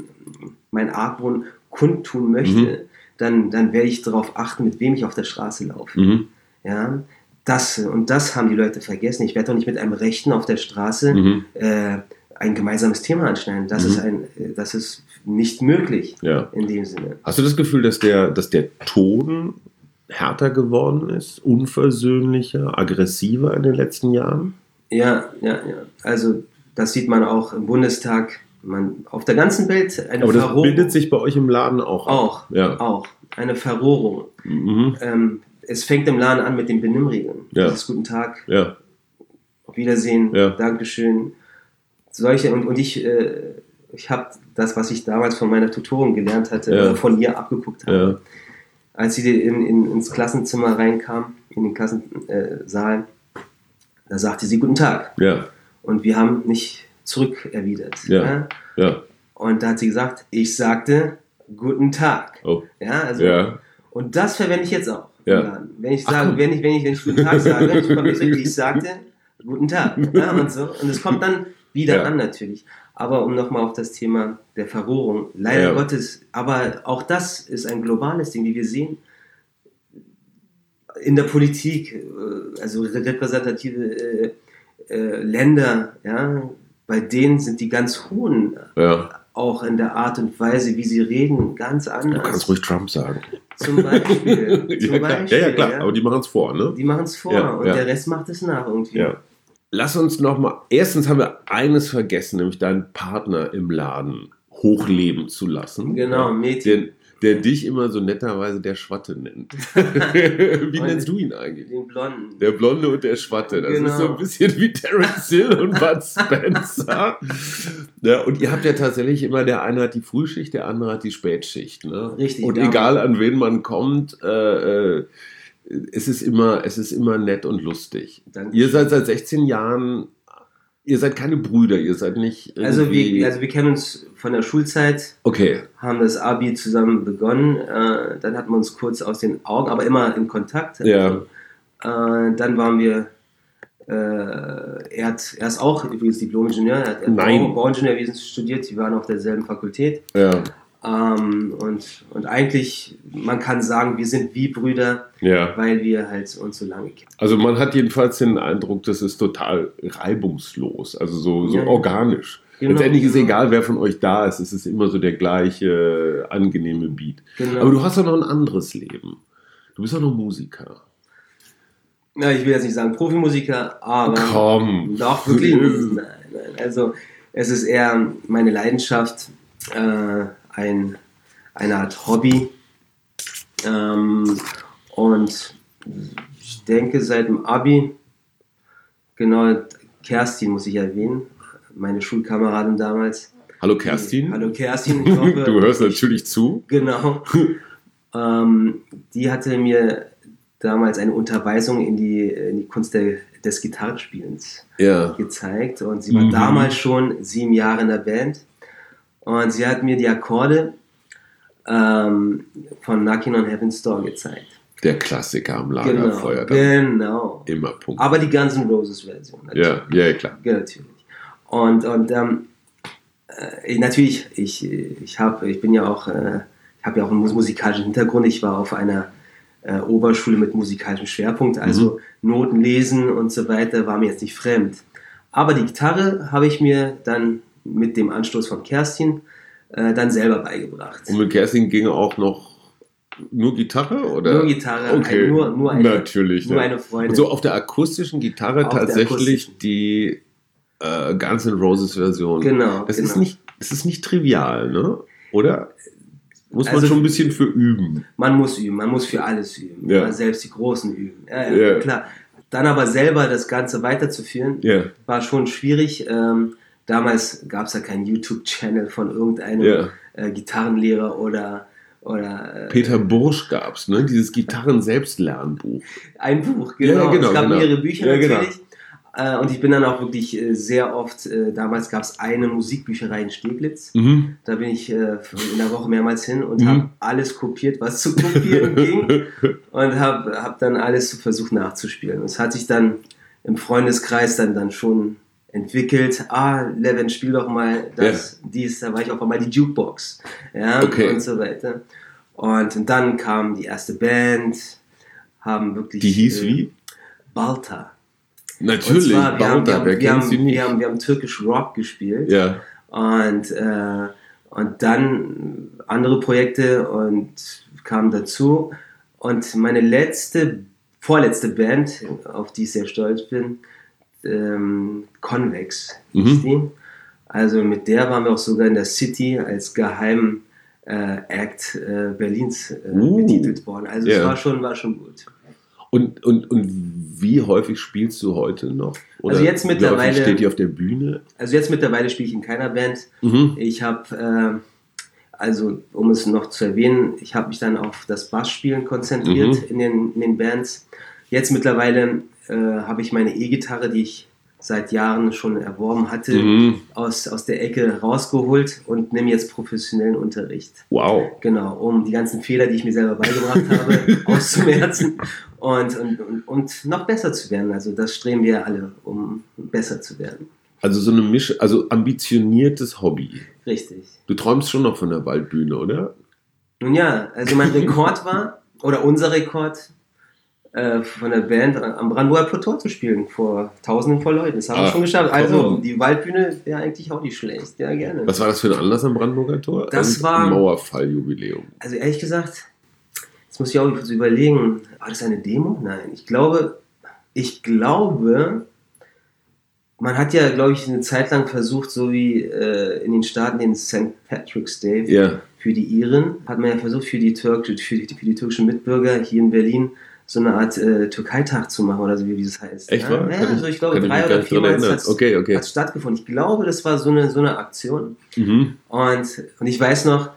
C: mein Argwohn kundtun möchte,
B: Mhm.
C: dann, dann werde ich darauf achten, mit wem ich auf der Straße laufe.
B: Mhm.
C: Ja, das, und das haben die Leute vergessen. Ich werde doch nicht mit einem Rechten auf der Straße äh, ein gemeinsames Thema anschneiden. Das,
B: Mhm.
C: ist ein, äh, das ist nicht möglich
B: Ja.
C: in dem Sinne.
B: Hast du das Gefühl, dass der, dass der Ton härter geworden ist, unversöhnlicher, aggressiver in den letzten Jahren?
C: Ja, ja, ja. Also das sieht man auch im Bundestag. Man, auf der ganzen Welt eine
B: Aber das
C: Verrohung.
B: bildet sich bei euch im Laden auch.
C: auch,
B: Ja.
C: auch. Eine Verrohrung.
B: Mhm.
C: Ähm, es fängt im Laden an mit den Benimmregeln.
B: Ja.
C: Das ist guten Tag,
B: Ja.
C: auf Wiedersehen,
B: Ja.
C: Dankeschön. Solche, und, und ich, äh, ich habe das, was ich damals von meiner Tutorin gelernt hatte,
B: Ja.
C: oder von ihr abgeguckt habe.
B: Ja.
C: Als sie in, in, ins Klassenzimmer reinkam, in den Klassensaal, da sagte sie Guten Tag.
B: Ja.
C: Und wir haben nicht zurückerwidert.
B: Ja. Ja.
C: Und da hat sie gesagt, ich sagte Guten Tag.
B: Oh.
C: Ja, also,
B: Ja.
C: Und das verwende ich jetzt auch.
B: Ja.
C: Wenn ich sage, wenn ich, wenn ich, wenn ich Guten Tag sage, ich, zurück, ich sagte Guten Tag. [laughs] Ja, und so. Und es kommt dann wieder
B: Ja.
C: an natürlich. Aber um nochmal auf das Thema der Verrohrung, leider
B: Ja.
C: Gottes, aber auch das ist ein globales Ding, wie wir sehen. In der Politik, äh, also repräsentative äh, äh, Länder, ja, bei denen sind die ganz hohen
B: Ja.
C: auch in der Art und Weise, wie sie reden, ganz anders.
B: Du kannst ruhig Trump sagen.
C: Zum Beispiel. [laughs]
B: ja,
C: zum
B: klar.
C: Beispiel
B: ja, ja, klar, aber die machen es vor, ne?
C: Die machen es vor
B: Ja,
C: und
B: ja.
C: der Rest macht es nach irgendwie.
B: Ja. Lass uns noch mal. Erstens haben wir eines vergessen, nämlich deinen Partner im Laden hochleben zu lassen.
C: Genau. Mädchen.
B: Der, der dich immer so netterweise der Schwatte nennt. [laughs] Wie nennst du ihn eigentlich?
C: Den Blonden.
B: Der Blonde und der Schwatte. Das
C: Genau.
B: ist so ein bisschen wie Terence Hill und Bud [laughs] Spencer. ja, und ihr habt ja tatsächlich immer, der eine hat die Frühschicht, der andere hat die Spätschicht. Ne?
C: Richtig,
B: Und
C: ja.
B: egal an wen man kommt, äh, äh, es, ist immer, es ist immer nett und lustig.
C: Danke.
B: Ihr seid seit 16 Jahren, ihr seid keine Brüder, ihr seid nicht.
C: Also wir, also wir kennen uns von der Schulzeit,
B: okay,
C: haben das Abi zusammen begonnen, äh, dann hatten wir uns kurz aus den Augen, aber immer in Kontakt.
B: Ja.
C: Äh, dann waren wir, äh, er, hat, er ist auch übrigens Diplom-Ingenieur, er hat
B: Nein.
C: Bau, Bauingenieurwesen studiert, die waren auf derselben Fakultät.
B: ja,
C: Ähm, und, und eigentlich, man kann sagen, wir sind wie Brüder,
B: ja.
C: weil wir halt uns so lange kennen.
B: Also man hat jedenfalls den Eindruck, das ist total reibungslos, also so, so
C: Ja, ja.
B: organisch.
C: Genau.
B: Letztendlich ist egal, wer von euch da ist, es ist immer so der gleiche angenehme Beat.
C: Genau.
B: Aber du hast doch noch ein anderes Leben. Du bist doch noch Musiker.
C: Na, ich will jetzt nicht sagen Profimusiker, aber
B: Komm.
C: doch wirklich. [laughs] nein, nein. Also es ist eher meine Leidenschaft, äh, ein, eine Art Hobby. Ähm, und ich denke seit dem Abi, genau, Kerstin muss ich erwähnen, meine Schulkameradin damals.
B: Hallo Kerstin.
C: Hallo Kerstin. [laughs] Hoffe,
B: Du hörst natürlich zu.
C: Genau. [laughs] ähm, die hatte mir damals eine Unterweisung in die, in die Kunst der, des Gitarrenspielens
B: Ja.
C: gezeigt. Und sie war
B: Mhm.
C: damals schon sieben Jahre in der Band. Und sie hat mir die Akkorde ähm, von Knocking on Heaven's Door gezeigt.
B: Der Klassiker am
C: Genau.
B: Lagerfeuer. dann
C: genau.
B: Immer Punkt.
C: Aber die Guns N' Roses Version.
B: ja, ja, klar.
C: Ja, natürlich. Und, und ähm, äh, natürlich, ich, ich, hab, ich bin ja auch, äh, ich habe ja auch einen mus- musikalischen Hintergrund. Ich war auf einer äh, Oberschule mit musikalischem Schwerpunkt, also Noten lesen und so weiter war mir jetzt nicht fremd. Aber die Gitarre habe ich mir dann mit dem Anstoß von Kerstin äh, dann selber beigebracht.
B: Und mit Kerstin ging auch noch nur Gitarre oder?
C: Nur Gitarre,
B: Okay.
C: ein- nur- nur eine-
B: Natürlich.
C: nur
B: ne?
C: eine Freundin.
B: Und so auf der akustischen Gitarre
C: Auf
B: tatsächlich
C: akustischen.
B: die äh, Guns N' Roses Version.
C: Genau,
B: Das
C: genau.
B: ist nicht, das ist nicht trivial, ne? Oder? Muss man
C: Also-
B: schon ein bisschen für üben.
C: Man muss üben, man muss für alles üben.
B: Ja.
C: Ja. Selbst die Großen üben. Ja, ja,
B: Ja.
C: klar. Dann aber selber das Ganze weiterzuführen,
B: Ja.
C: war schon schwierig. Ähm, damals gab es ja keinen YouTube-Channel von irgendeinem
B: Ja.
C: äh, Gitarrenlehrer oder, oder äh,
B: Peter Bursch gab's, ne? Dieses Gitarren-Selbstlernbuch.
C: ein Buch, genau.
B: Ja, genau,
C: es gab
B: genau.
C: mehrere Bücher
B: Ja, genau.
C: natürlich. Äh, und ich bin dann auch wirklich äh, sehr oft, damals gab es eine Musikbücherei in Steglitz.
B: Mhm.
C: Da bin ich in der Woche mehrmals hin und
B: Mhm.
C: habe alles kopiert, was zu kopieren [laughs] ging. Und habe hab dann alles versucht nachzuspielen. Es hat sich dann im Freundeskreis dann, dann schon entwickelt. Ah, Levin, spiel doch mal das, dies. Da war ich auch einmal die Jukebox. Ja,
B: Okay.
C: und so weiter. Und, und dann kam die erste Band, haben wirklich.
B: Die hieß
C: äh,
B: wie?
C: Balta.
B: Natürlich,
C: wir haben, wir,
B: Balta,
C: haben,
B: wer
C: wir,
B: kennt
C: haben,
B: sie nicht?
C: wir, haben, wir haben türkisch Rock gespielt.
B: ja.
C: Und, äh, und dann andere Projekte und kamen dazu. Und meine letzte, vorletzte Band, auf die ich sehr stolz bin, ähm, Convex
B: Mhm.
C: hieß die. Also mit der waren wir auch sogar in der City als Geheim äh, Act äh, Berlins äh,
B: Uh.
C: betitelt worden. Also
B: Ja.
C: es war schon, war schon gut.
B: Und, und, und wie häufig spielst du heute noch? Oder
C: Also jetzt mittlerweile-
B: steht ihr auf der Bühne?
C: Also jetzt mittlerweile spiele ich in keiner Band.
B: Mhm.
C: Ich habe, äh, also um es noch zu erwähnen, ich habe mich dann auf das Bassspielen konzentriert
B: Mhm.
C: in, den, in den Bands. Jetzt mittlerweile äh, habe ich meine E-Gitarre, die ich seit Jahren schon erworben hatte,
B: Mhm.
C: aus, aus der Ecke rausgeholt und nehme jetzt professionellen Unterricht.
B: Wow.
C: Genau, um die ganzen Fehler, die ich mir selber beigebracht habe, [laughs] auszumerzen und, und, und, und noch besser zu werden. Also das streben wir alle, um besser zu werden.
B: Also so eine Misch, also ambitioniertes Hobby.
C: Richtig.
B: Du träumst schon noch von der Waldbühne, oder?
C: Nun ja, also mein [laughs] Rekord war, oder unser Rekord, äh, von der Band am Brandenburger Plateau zu spielen, vor tausenden von Leuten. Das haben wir
B: Ach,
C: schon geschafft. Also, die Waldbühne wäre eigentlich auch nicht schlecht. Ja, gerne.
B: Was war das für ein Anlass am Brandenburger Tor?
C: Das
B: Ein
C: war-
B: Mauerfalljubiläum.
C: Also ehrlich gesagt, jetzt muss ich auch kurz überlegen, war das eine Demo? Nein, ich glaube, ich glaube, man hat ja, glaube ich, eine Zeit lang versucht, so wie äh, in den Staaten den St. Patrick's Day
B: Ja.
C: für die Iren, hat man ja versucht, für die, Türk für die, für die türkischen Mitbürger hier in Berlin so eine Art äh, Türkeitag zu machen oder so, wie das heißt.
B: Echt
C: ja?
B: wahr?
C: Ja, also ich glaube,
B: ich
C: drei oder viermal
B: erinnern.
C: hat es
B: Okay, okay.
C: stattgefunden. Ich glaube, das war so eine, so eine Aktion.
B: Mhm.
C: Und, und ich weiß noch,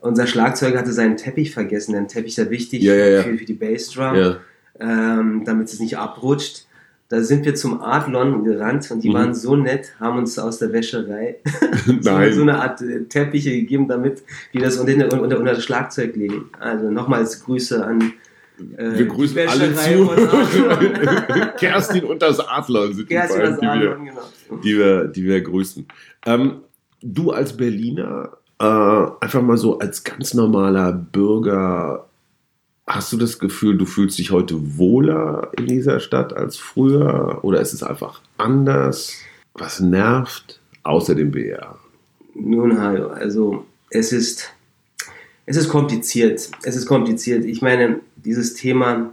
C: unser Schlagzeuger hatte seinen Teppich vergessen. Der Teppich ist ja wichtig
B: Ja, ja.
C: Für, für die Bassdrum, ähm, damit es nicht abrutscht. Da sind wir zum Adlon gerannt und die
B: Mhm.
C: waren so nett, haben uns aus der Wäscherei [laughs] so, [laughs] so eine Art äh, Teppiche gegeben, damit wir das unter, unter, unter das Schlagzeug legen. Also nochmals Grüße an
B: Wir grüßen alle zu. [laughs] Kerstin und das Adler sind die beiden, die wir,
C: Adlon, genau.
B: die wir, die wir grüßen. Ähm, du als Berliner, äh, einfach mal so als ganz normaler Bürger, hast du das Gefühl, du fühlst dich heute wohler in dieser Stadt als früher? Oder ist es einfach anders? Was nervt? Außer dem BR.
C: Nun, Hajo, also es ist, es ist kompliziert. Es ist kompliziert. Ich meine, dieses Thema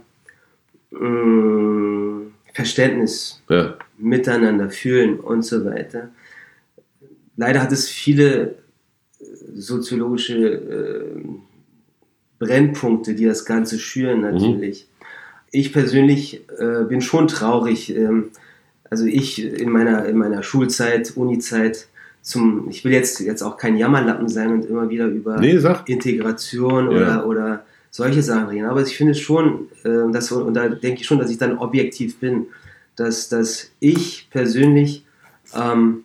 C: mh, Verständnis,
B: Ja.
C: miteinander fühlen und so weiter. Leider hat es viele äh, soziologische äh, Brennpunkte, die das Ganze schüren natürlich. Ich persönlich äh, bin schon traurig. Ähm, also ich in meiner, in meiner Schulzeit, Unizeit, zum, ich will jetzt, jetzt auch kein Jammerlappen sein und immer wieder über
B: Nee.
C: Integration
B: Ja.
C: oder, oder solche Sachen reden. Aber ich finde schon, äh, dass, und da denke ich schon, dass ich dann objektiv bin, dass, dass ich persönlich ähm,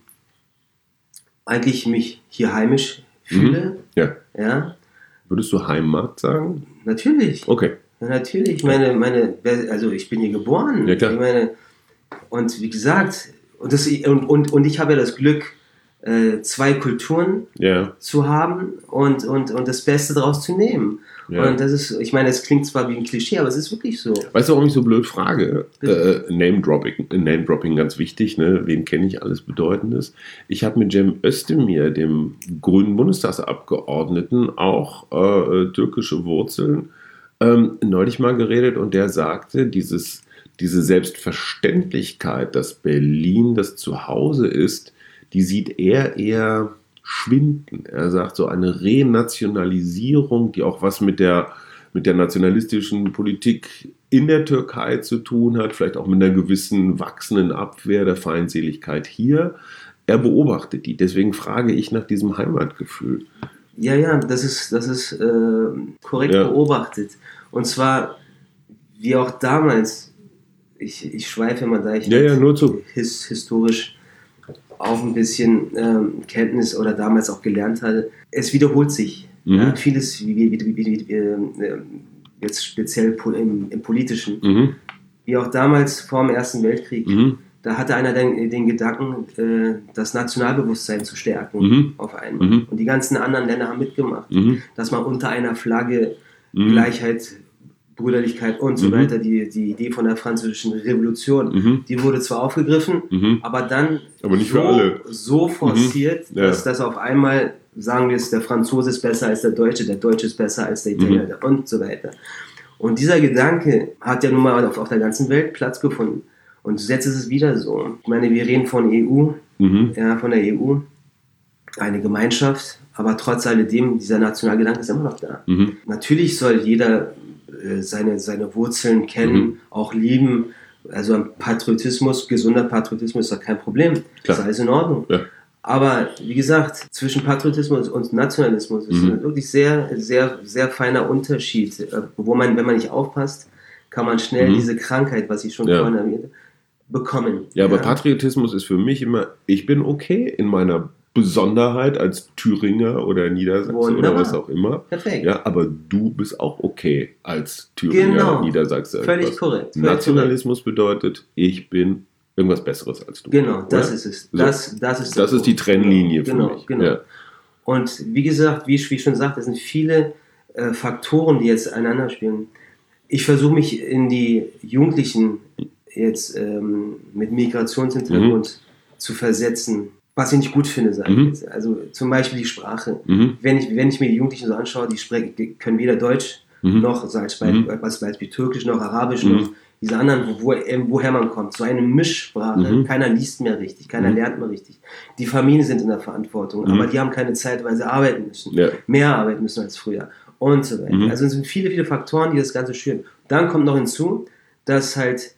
C: eigentlich mich hier heimisch fühle.
B: Ja.
C: Ja,
B: Würdest du Heimat sagen?
C: natürlich.
B: Okay.
C: Ja, natürlich, meine, meine, also ich bin hier geboren.
B: Ja, klar.
C: Ich meine, und wie gesagt, und, das, und, und, und ich habe ja das Glück, äh, zwei Kulturen
B: Ja.
C: zu haben und, und, und das Beste daraus zu nehmen.
B: ja.
C: Und das ist, ich meine, es klingt zwar wie ein Klischee, aber es ist wirklich so.
B: Weißt du, warum ich so blöd frage? Äh, Name-Dropping, Name-Dropping ganz wichtig, ne? Wen kenne ich alles Bedeutendes? Ich habe mit Cem Özdemir, dem grünen Bundestagsabgeordneten, auch äh, türkische Wurzeln, ähm, neulich mal geredet und der sagte, dieses, diese Selbstverständlichkeit, dass Berlin das Zuhause ist, die sieht er eher schwinden. Er sagt so eine Renationalisierung, die auch was mit der mit der nationalistischen Politik in der Türkei zu tun hat, vielleicht auch mit einer gewissen wachsenden Abwehr der Feindseligkeit hier. Er beobachtet die. Deswegen frage ich nach diesem Heimatgefühl.
C: Ja, ja, das ist, das ist äh, korrekt
B: Ja.
C: beobachtet. Und zwar, wie auch damals, ich, ich schweife mal da, ich
B: Ja, ja, nur zu.
C: his, historisch auch ein bisschen ähm, Kenntnis oder damals auch gelernt hatte. Es wiederholt sich.
B: Mhm.
C: Ja, vieles, wie, wie, wie, ähm, jetzt speziell im, im Politischen,
B: Mhm.
C: wie auch damals vor dem Ersten Weltkrieg,
B: Mhm.
C: da hatte einer den, den Gedanken, äh, das Nationalbewusstsein zu stärken
B: Mhm.
C: auf einmal.
B: Mhm.
C: Und die ganzen anderen Länder haben mitgemacht,
B: Mhm.
C: dass man unter einer Flagge. Gleichheit, Brüderlichkeit und so
B: Mhm.
C: weiter, die, die Idee von der französischen Revolution,
B: Mhm.
C: die wurde zwar aufgegriffen,
B: Mhm.
C: aber dann
B: Aber
C: so, so forciert,
B: Ja.
C: dass das auf einmal, sagen wir es, der Franzose ist besser als der Deutsche, der Deutsche ist besser als der
B: Mhm.
C: Italiener und so weiter. Und dieser Gedanke hat ja nun mal auf, auf der ganzen Welt Platz gefunden. Und jetzt ist es wieder so. Ich meine, wir reden von EU,
B: Mhm.
C: ja, von der EU, eine Gemeinschaft, aber trotz alledem, dieser Nationalgedanke ist immer noch da.
B: Mhm.
C: Natürlich soll jeder seine, seine Wurzeln kennen,
B: Mhm.
C: auch lieben. Also ein Patriotismus, gesunder Patriotismus ist doch kein Problem.
B: Klar.
C: Ist alles in Ordnung.
B: Ja.
C: Aber wie gesagt, zwischen Patriotismus und Nationalismus ist
B: Mhm.
C: ein wirklich sehr, sehr, sehr feiner Unterschied, äh, wo man, wenn man nicht aufpasst, kann man schnell
B: Mhm.
C: diese Krankheit, was ich schon
B: Ja.
C: vorhin erwähnte, bekommen.
B: Ja, aber Patriotismus ist für mich immer, ich bin okay in meiner Besonderheit als Thüringer oder Niedersachse oder
C: Wunderbar.
B: was auch immer.
C: Perfekt.
B: Ja, aber du bist auch okay als Thüringer,
C: Genau.
B: Niedersachse.
C: Völlig
B: etwas.
C: korrekt. Völlig
B: Nationalismus bedeutet, ich bin irgendwas Besseres als du.
C: Genau, das
B: Oder?
C: ist es.
B: So.
C: Das, das ist,
B: Das ist die Trennlinie
C: genau,
B: für mich.
C: Genau.
B: Ja.
C: Und wie gesagt, wie ich, wie ich schon sagte, es sind viele äh, Faktoren, die jetzt einander spielen. ich versuche mich in die Jugendlichen jetzt ähm, mit Migrationshintergrund mhm. zu versetzen, was ich nicht gut finde, sage ich mhm. jetzt. Also zum Beispiel die Sprache. Mhm. Wenn, ich, wenn ich mir die Jugendlichen so anschaue, die sprechen, können weder Deutsch mhm. noch, sag ich, mhm. was Beispiel Türkisch noch Arabisch mhm. noch diese anderen, wo, woher man kommt, so eine Mischsprache. Keiner liest mehr richtig, keiner lernt mehr richtig. Die Familien sind in der Verantwortung, aber die haben keine Zeit, weil sie arbeiten müssen. Ja. Mehr arbeiten müssen als früher und so weiter. Also es sind viele, viele Faktoren, die das Ganze schüren. Dann kommt noch hinzu, dass halt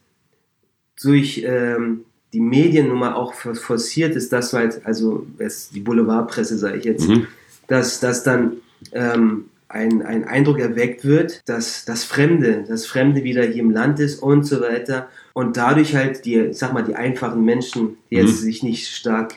C: durch ähm, die Medien nun mal auch forciert ist, dass halt, also die Boulevardpresse, sage ich jetzt, mhm. dass, dass dann ähm, ein, ein Eindruck erweckt wird, dass das Fremde, das Fremde wieder hier im Land ist und so weiter. Und dadurch halt die, sag mal, die einfachen Menschen, die jetzt mhm. sich nicht stark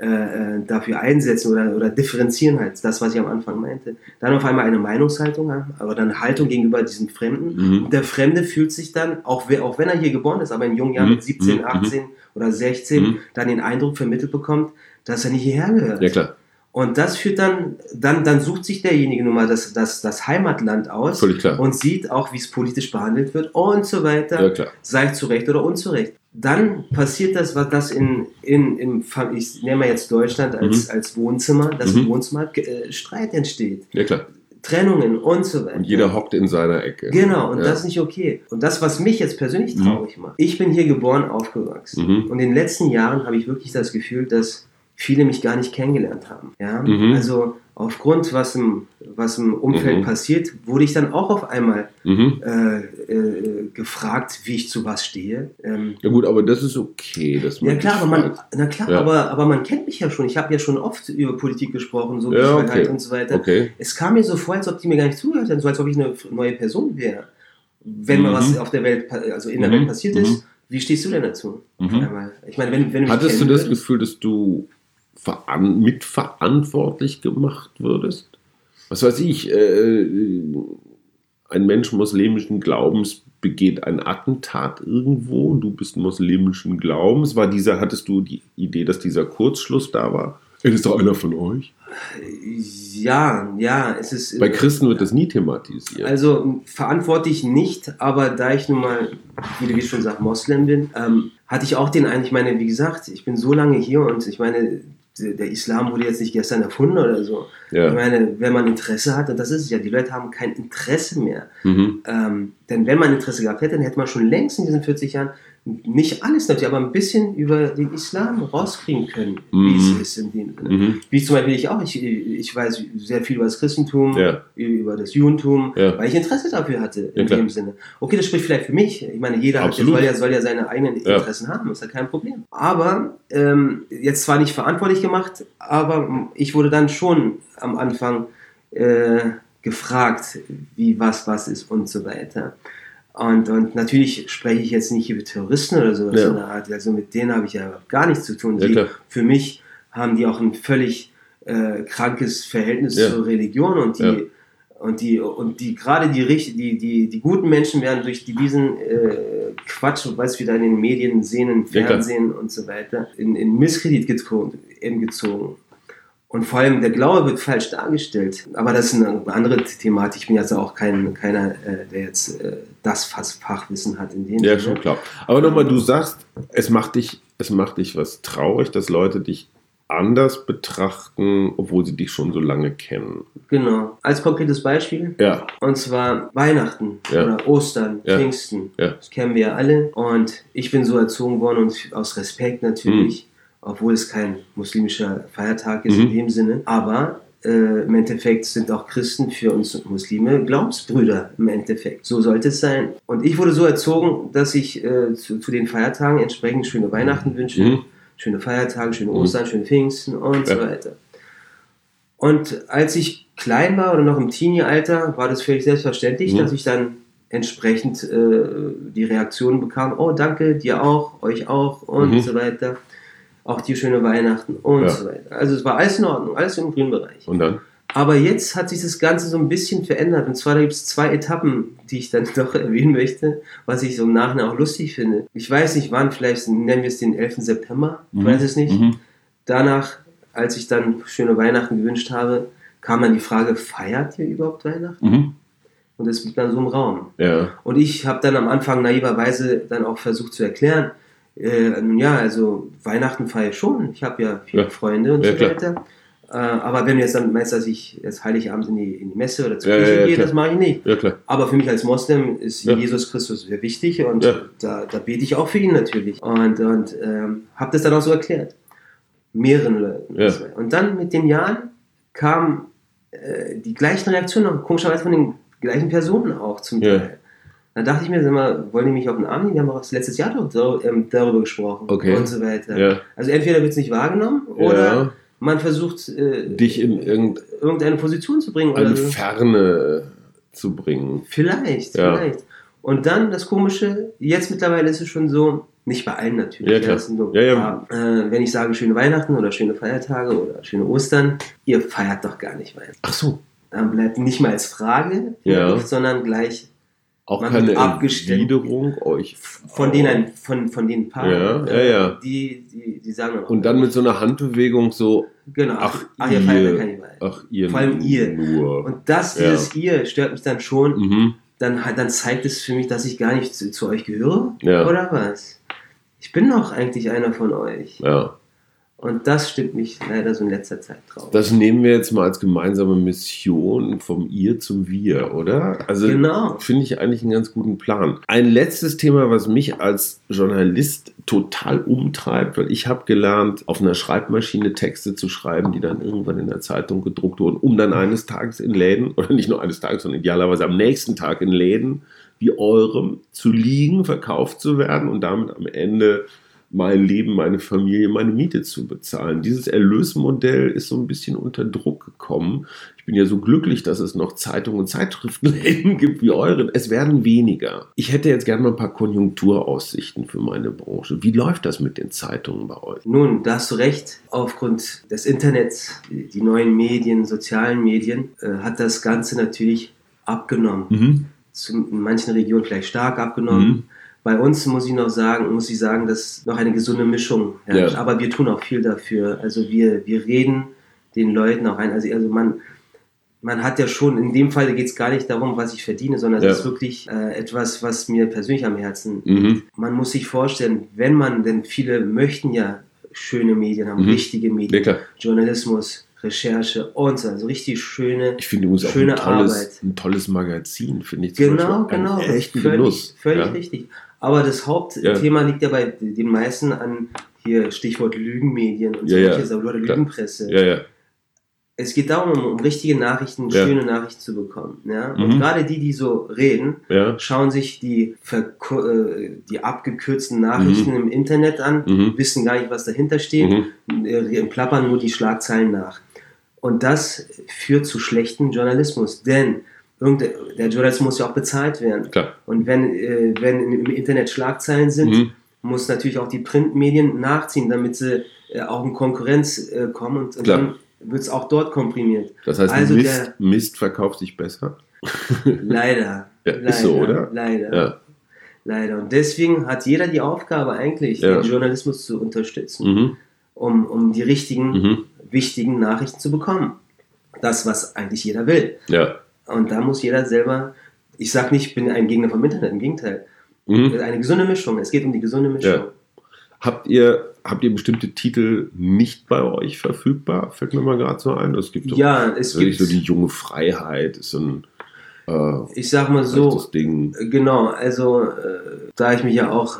C: äh, äh, dafür einsetzen oder, oder differenzieren halt, das, was ich am Anfang meinte, dann auf einmal eine Meinungshaltung haben, aber dann eine Haltung gegenüber diesem Fremden. Mhm. Und der Fremde fühlt sich dann, auch, auch wenn er hier geboren ist, aber in jungen Jahren mhm. mit 17, 18 mhm. oder 16, mhm. dann den Eindruck vermittelt bekommt, dass er nicht hierher gehört.
B: Ja, klar.
C: Und das führt dann, dann, dann sucht sich derjenige nun mal das, das, das Heimatland aus und sieht auch, wie es politisch behandelt wird und so weiter, ja, sei zu Recht oder unzurecht. Dann passiert das, was das in, in, im, ich nehme jetzt Deutschland als, mhm. als Wohnzimmer, dass mhm. im Wohnzimmer äh, Streit entsteht.
B: Ja, klar.
C: Trennungen und so weiter.
B: Und jeder hockt in seiner Ecke.
C: Genau, und ja. das ist nicht okay. Und das, was mich jetzt persönlich mhm. traurig mhm. macht, ich bin hier geboren, aufgewachsen. Mhm. Und in den letzten Jahren habe ich wirklich das Gefühl, dass viele mich gar nicht kennengelernt haben. Ja? Mhm. Also aufgrund, was im, was im Umfeld mhm. passiert, wurde ich dann auch auf einmal mhm. äh, äh, gefragt, wie ich zu was stehe.
B: Ähm, ja gut, aber das ist okay. Dass
C: man ja klar, aber man, na klar ja. aber, aber man kennt mich ja schon. Ich habe ja schon oft über Politik gesprochen, so ja, okay. und so weiter. Okay. Es kam mir so vor, als ob die mir gar nicht zugehört hätten, so als ob ich eine neue Person wäre. Wenn mal was mhm. auf der Welt, also in der Welt mhm. passiert ist, mhm. wie stehst du denn dazu?
B: Ich meine, wenn, wenn Hattest du das Gefühl, dass du mitverantwortlich gemacht würdest? Was weiß ich, äh, ein Mensch muslimischen Glaubens begeht ein Attentat irgendwo und du bist muslimischen Glaubens. War dieser, hattest du die Idee, dass dieser Kurzschluss da war? Er ist doch einer von euch?
C: Ja, ja, es ist.
B: Bei Christen wird das nie thematisiert.
C: Also verantwortlich nicht, aber da ich nun mal, wie du schon sagst, Moslem bin, ähm, hatte ich auch den einen, ich meine, wie gesagt, ich bin so lange hier und ich meine, der Islam wurde jetzt nicht gestern erfunden oder so. Ja. Ich meine, wenn man Interesse hat, und das ist es ja, die Leute haben kein Interesse mehr. Mhm. Ähm, denn wenn man Interesse gehabt hätte, dann hätte man schon längst in diesen 40 Jahren nicht alles natürlich, aber ein bisschen über den Islam rauskriegen können, mhm. wie es ist in dem. Mhm. Wie zum Beispiel ich auch, ich, ich weiß sehr viel über das Christentum, ja. über das Judentum, ja. weil ich Interesse dafür hatte in ja, dem Sinne. Okay, das spricht vielleicht für mich. Ich meine, jeder hat, soll, ja, soll ja seine eigenen Interessen haben, ist ja kein Problem. Aber ähm, jetzt zwar nicht verantwortlich gemacht, aber ich wurde dann schon am Anfang äh, gefragt, wie was was ist und so weiter. Und, und natürlich spreche ich jetzt nicht über Terroristen oder sowas ja. in der Art. Also mit denen habe ich ja gar nichts zu tun. Die, für mich haben die auch ein völlig äh, krankes Verhältnis ja. zur Religion und die, ja. und die, und die gerade die, die, die, die guten Menschen werden durch diesen äh, Quatsch, was wir da in den Medien sehen, im Fernsehen und so weiter, in, in Misskredit gezogen. Und vor allem der Glaube wird falsch dargestellt. Aber das ist eine andere Thematik. Ich bin jetzt auch kein, keiner, äh, der jetzt äh, das Fachwissen hat in dem
B: Ja, Sinne. schon klar. Aber nochmal, du sagst, es macht dich, es macht dich was traurig, dass Leute dich anders betrachten, obwohl sie dich schon so lange kennen.
C: Genau. Als konkretes Beispiel.
B: Ja.
C: Und zwar Weihnachten ja. oder Ostern, ja. Pfingsten. Ja. Das kennen wir ja alle. Und ich bin so erzogen worden und aus Respekt natürlich. Mhm obwohl es kein muslimischer Feiertag ist mhm. in dem Sinne. Aber äh, im Endeffekt sind auch Christen für uns Muslime Glaubensbrüder im Endeffekt. So sollte es sein. Und ich wurde so erzogen, dass ich äh, zu, zu, den Feiertagen entsprechend schöne Weihnachten wünsche, mhm. schöne Feiertage, schöne mhm. Ostern, mhm. schöne Pfingsten und ja. so weiter. Und als ich klein war oder noch im Teenie-Alter, war das völlig selbstverständlich, mhm. dass ich dann entsprechend äh, die Reaktionen bekam, oh danke, dir auch, euch auch und mhm. so weiter auch die schöne Weihnachten und ja. so weiter. Also es war alles in Ordnung, alles im grünen Bereich.
B: Und dann?
C: Aber jetzt hat sich das Ganze so ein bisschen verändert. Und zwar gibt es zwei Etappen, die ich dann [laughs] doch erwähnen möchte, was ich so im Nachhinein auch lustig finde. Ich weiß nicht wann, vielleicht nennen wir es den 11. September, ich mhm. weiß es nicht. Mhm. Danach, als ich dann schöne Weihnachten gewünscht habe, kam dann die Frage, feiert ihr überhaupt Weihnachten? Mhm. Und das blieb dann so im Raum.
B: Ja.
C: Und ich habe dann am Anfang naiverweise dann auch versucht zu erklären, äh, nun ja, also Weihnachten feiere ich schon. Ich habe ja viele
B: Ja.
C: Freunde und
B: Ja,
C: so weiter. Äh, aber wenn du jetzt dann meinst, dass ich jetzt Heiligabend in die, in die Messe oder zur Kirche gehe, das mache ich nicht. Aber für mich als Moslem ist. Jesus Christus sehr wichtig und da, da bete ich auch für ihn natürlich. Und, und ähm, habe das dann auch so erklärt. Mehreren Leuten. Und dann mit den Jahren kamen äh, die gleichen Reaktionen, komischerweise von den gleichen Personen auch zum. Teil. Da dachte ich mir, sag mal, wollen die mich auf den Arm nehmen? Wir haben auch letztes Jahr doch dar- ähm, darüber gesprochen
B: Okay.
C: und so weiter.
B: Ja.
C: Also entweder wird es nicht wahrgenommen oder
B: ja.
C: man versucht, äh,
B: Dich in irgendeine
C: irgendeine Position zu bringen. Oder so.
B: Ferne zu bringen.
C: Vielleicht,
B: Ja.
C: vielleicht. Und dann das Komische, jetzt mittlerweile ist es schon so, nicht bei allen natürlich.
B: Ja, klar.
C: so
B: Ja, ja.
C: Äh, wenn ich sage schöne Weihnachten oder schöne Feiertage oder schöne Ostern, ihr feiert doch gar nicht Weihnachten.
B: Ach so.
C: Dann bleibt nicht mal als Frage
B: Ja.
C: Luft, sondern gleich
B: Auch
C: Man
B: keine. Erwiderung euch.
C: von denen, von, von den Paaren,
B: Ja, ja, ja.
C: Die, die, die sagen dann auch,
B: Und dann mit so einer Handbewegung so,
C: genau,
B: ach,
C: ach, ihr ja
B: ihr. ach ihr
C: Vor allem ihr.
B: nur.
C: Und das,
B: Ja.
C: dieses ihr, stört mich dann schon.
B: mhm.
C: dann, dann zeigt es für mich, dass ich gar nicht zu, zu euch gehöre?
B: Ja.
C: Oder was? Ich bin doch eigentlich einer von euch.
B: Ja.
C: Und das stimmt mich leider so in letzter Zeit drauf.
B: Das nehmen wir jetzt mal als gemeinsame Mission vom Ihr zum Wir, oder? Also
C: Genau.
B: finde ich eigentlich einen ganz guten Plan. Ein letztes Thema, was mich als Journalist total umtreibt, weil ich habe gelernt, auf einer Schreibmaschine Texte zu schreiben, die dann irgendwann in der Zeitung gedruckt wurden, um dann eines Tages in Läden, oder nicht nur eines Tages, sondern idealerweise am nächsten Tag in Läden wie eurem zu liegen, verkauft zu werden und damit am Ende mein Leben, meine Familie, meine Miete zu bezahlen. Dieses Erlösmodell ist so ein bisschen unter Druck gekommen. Ich bin ja so glücklich, dass es noch Zeitungen und Zeitschriftenläden [laughs] gibt wie euren. Es werden weniger. Ich hätte jetzt gerne mal ein paar Konjunkturaussichten für meine Branche. Wie läuft das mit den Zeitungen bei euch?
C: Nun, da hast du recht. Aufgrund des Internets, die neuen Medien, sozialen Medien, äh, hat das Ganze natürlich abgenommen.
B: Mhm.
C: Zu, in manchen Regionen vielleicht stark abgenommen.
B: Mhm.
C: Bei uns muss ich noch sagen, muss ich sagen, dass noch eine gesunde Mischung herrscht.
B: Ja.
C: Aber wir tun auch viel dafür. Also wir, wir reden den Leuten auch ein. Also, also man, man hat ja schon, in dem Fall geht es gar nicht darum, was ich verdiene, sondern
B: Ja.
C: es ist wirklich äh, etwas, was mir persönlich am Herzen
B: Mhm.
C: Man muss sich vorstellen, wenn man, denn viele möchten ja schöne Medien haben,
B: Mhm.
C: richtige
B: Ja,
C: Medien,
B: klar.
C: Journalismus, Recherche und so, also richtig schöne.
B: Ich finde übrigens auch ein tolles,
C: Arbeit.
B: ein tolles Magazin, finde ich.
C: Genau,
B: Beispiel
C: genau.
B: Echten
C: völlig,
B: Genuss.
C: Völlig
B: ja.
C: richtig. Aber das Hauptthema liegt ja bei den meisten an hier Stichwort Lügenmedien und
B: Ja, ja,
C: solche Sachen, oder. Lügenpresse.
B: ja, ja.
C: Es geht darum, um, richtige Nachrichten,
B: Ja.
C: schöne Nachrichten zu bekommen. Ja? Und
B: Mhm.
C: gerade die, die so reden,
B: ja.
C: schauen sich die, äh, die abgekürzten Nachrichten im Internet an,
B: Mhm.
C: wissen gar nicht, was dahinter steht,
B: Mhm.
C: äh, plappern nur die Schlagzeilen nach. Und das führt zu schlechtem Journalismus, denn irgende- der Journalismus muss ja auch bezahlt werden.
B: Klar.
C: Und wenn, äh, wenn im Internet Schlagzeilen sind,
B: Mhm.
C: muss natürlich auch die Printmedien nachziehen, damit sie äh, auch in Konkurrenz äh, kommen und, und dann wird es auch dort komprimiert.
B: Das heißt,
C: Also
B: Mist,
C: der-
B: Mist verkauft sich besser. [laughs]
C: Leider.
B: Ja,
C: leider,
B: ist so, oder?
C: Leider.
B: Ja.
C: Leider. Und deswegen hat jeder die Aufgabe eigentlich,
B: Ja.
C: den Journalismus zu unterstützen,
B: Mhm.
C: um, um die richtigen,
B: Mhm.
C: wichtigen Nachrichten zu bekommen. Das, was eigentlich jeder will.
B: Ja.
C: Und da muss jeder selber, ich sage nicht, ich bin ein Gegner vom Internet, im Gegenteil.
B: Mhm.
C: Eine gesunde Mischung. Es geht um die gesunde Mischung.
B: Ja. Habt ihr, habt ihr bestimmte Titel nicht bei euch verfügbar? Fällt mir mal gerade so ein. Es gibt
C: Ja, es
B: wirklich
C: gibt,
B: so die junge Freiheit, ist so ein äh,
C: ich sag mal so,
B: Ding.
C: Genau, also äh, da ich mich ja auch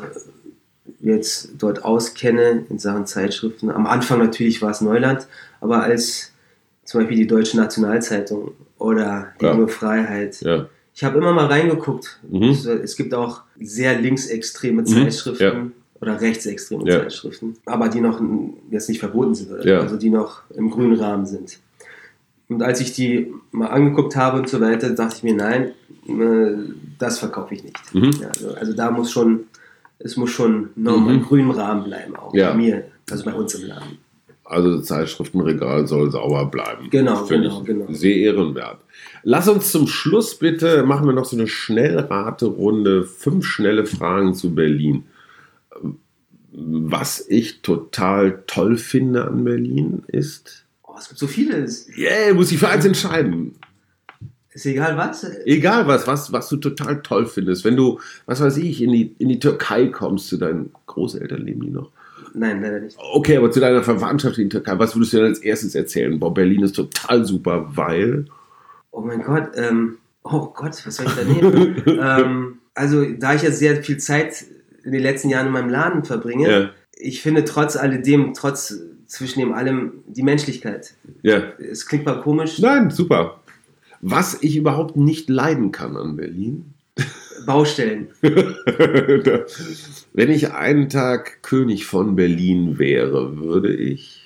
C: jetzt dort auskenne in Sachen Zeitschriften, am Anfang natürlich war es Neuland, aber als zum Beispiel die Deutsche Nationalzeitung oder die
B: Ja.
C: Junge Freiheit,
B: Ja.
C: ich habe immer mal reingeguckt.
B: Mhm.
C: Es, gibt auch sehr linksextreme
B: Mhm,
C: Zeitschriften
B: ja.
C: oder rechtsextreme. Zeitschriften, aber die noch jetzt nicht verboten sind, oder? Also die noch im grünen Rahmen sind. Und als ich die mal angeguckt habe und so weiter, dachte ich mir, nein, äh, das verkaufe ich nicht.
B: Mhm.
C: Also, also da muss schon, es muss schon noch
B: Mhm.
C: im grünen Rahmen bleiben, auch bei mir, also bei uns im Laden.
B: Also das Zeitschriftenregal soll sauber bleiben.
C: Genau,
B: Finde
C: genau,
B: ich
C: genau.
B: Sehr ehrenwert. Lass uns zum Schluss bitte, machen wir noch so eine Schnellraterunde, fünf schnelle Fragen zu Berlin. Was ich total toll finde an Berlin ist,
C: Oh, es gibt so vieles.
B: yeah, muss ich für eins entscheiden.
C: Ist egal was?
B: Egal was, was, was du total toll findest. Wenn du, was weiß ich, in die, in die Türkei kommst, zu deinen Großeltern, leben die noch?
C: Nein, leider nicht.
B: Okay, aber zu deiner Verwandtschaft in Türkei, was würdest du denn als erstes erzählen? Boah, Berlin ist total super, weil.
C: Oh mein Gott, ähm, oh Gott, was soll ich da nehmen? [laughs] ähm, also, da ich jetzt sehr viel Zeit in den letzten Jahren in meinem Laden verbringe,
B: Ja.
C: ich finde trotz alledem, trotz zwischen dem allem die Menschlichkeit.
B: Ja.
C: Es klingt mal komisch.
B: Nein, super. Was ich überhaupt nicht leiden kann an Berlin,
C: Baustellen. [laughs]
B: wenn ich einen Tag König von Berlin wäre, würde ich.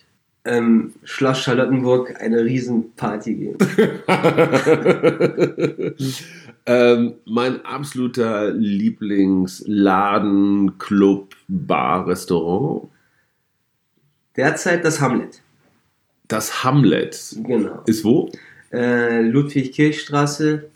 C: Ähm, Schloss Charlottenburg eine Riesenparty geben. [laughs]
B: ähm, mein absoluter Lieblingsladen, Club, Bar, Restaurant,
C: Derzeit das Hamlet.
B: das Hamlet.
C: Genau.
B: Ist wo?
C: Äh, Ludwig-Kirchstraße,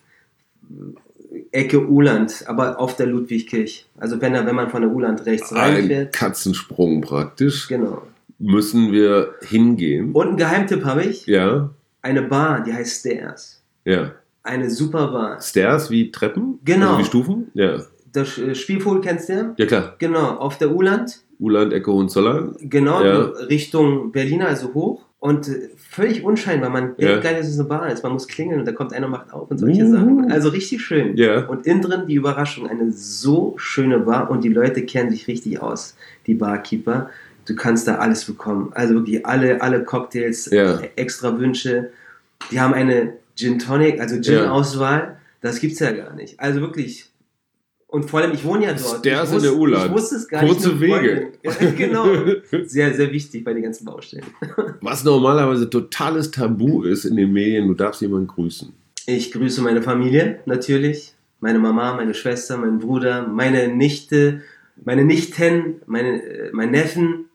C: Ecke Uland, aber auf der Ludwigkirch. Also wenn, wenn man von der Uland rechts
B: Ein
C: reinfährt.
B: Katzensprung praktisch.
C: Genau.
B: Müssen wir hingehen.
C: Und einen Geheimtipp habe ich.
B: Ja,
C: Eine Bar, die heißt Stairs.
B: ja.
C: Eine super Bar.
B: Stairs wie Treppen?
C: Genau.
B: Also wie Stufen? Ja.
C: Das äh, Spielvogel kennst du ja?
B: Ja, klar.
C: Genau, auf der Uland.
B: Uland, Ecke, Hohenzollern.
C: Genau,
B: Ja.
C: Richtung Berliner, also hoch. Und äh, völlig unscheinbar. Man denkt
B: Ja.
C: gar nicht, dass es eine Bar ist. Man muss klingeln und da kommt einer macht auf und solche
B: Uh.
C: Sachen. Also richtig schön.
B: Ja.
C: Und innen drin die Überraschung, eine so schöne Bar und die Leute kennen sich richtig aus, die Barkeeper. Du kannst da alles bekommen. Also wirklich alle, alle Cocktails,
B: Ja.
C: extra Wünsche. Die haben eine Gin Tonic, also Gin-Auswahl. Das gibt's ja gar nicht. Also wirklich. Und vor allem, ich wohne ja dort.
B: Stairs
C: ich
B: in der Uland.
C: Ich wusste es gar
B: Kurze
C: nicht.
B: Wege.
C: Ja, [laughs] genau. Sehr, sehr wichtig bei den ganzen Baustellen. [laughs]
B: Was normalerweise totales Tabu ist in den Medien, du darfst jemanden grüßen.
C: Ich grüße meine Familie natürlich, meine Mama, meine Schwester, meinen Bruder, meine Nichte, meine Nichten, meine, äh, mein Neffen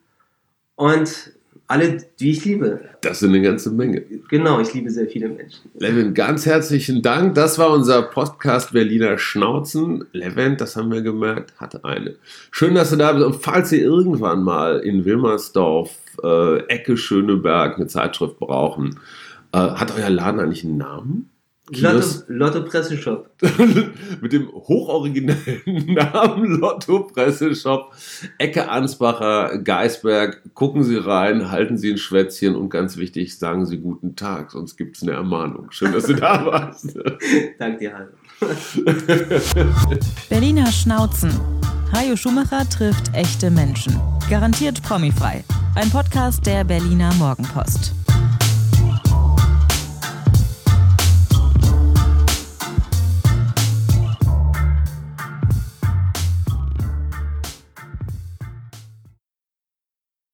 C: und alle, die ich liebe.
B: Das sind eine ganze Menge.
C: Genau, ich liebe sehr viele Menschen.
B: Levin, ganz herzlichen Dank. Das war unser Podcast Berliner Schnauzen. Levin, das haben wir gemerkt, hat eine. Schön, dass du da bist. Und falls ihr irgendwann mal in Wilmersdorf, äh, Ecke Schöneberg, eine Zeitschrift brauchen, äh, hat euer Laden eigentlich einen Namen?
C: Lotto,
B: Kiosk?
C: Lotto Presseshop. [laughs]
B: Mit dem hochoriginellen [laughs] Namen Lotto Presseshop, Ecke Ansbacher, Geisberg. Gucken Sie rein, halten Sie ein Schwätzchen und ganz wichtig, sagen Sie guten Tag, sonst gibt es eine Ermahnung. Schön, dass du da [laughs] warst.
C: Dank dir, Hallo.
A: Berliner Schnauzen. Hajo Schumacher trifft echte Menschen. Garantiert promifrei. Ein Podcast der Berliner Morgenpost.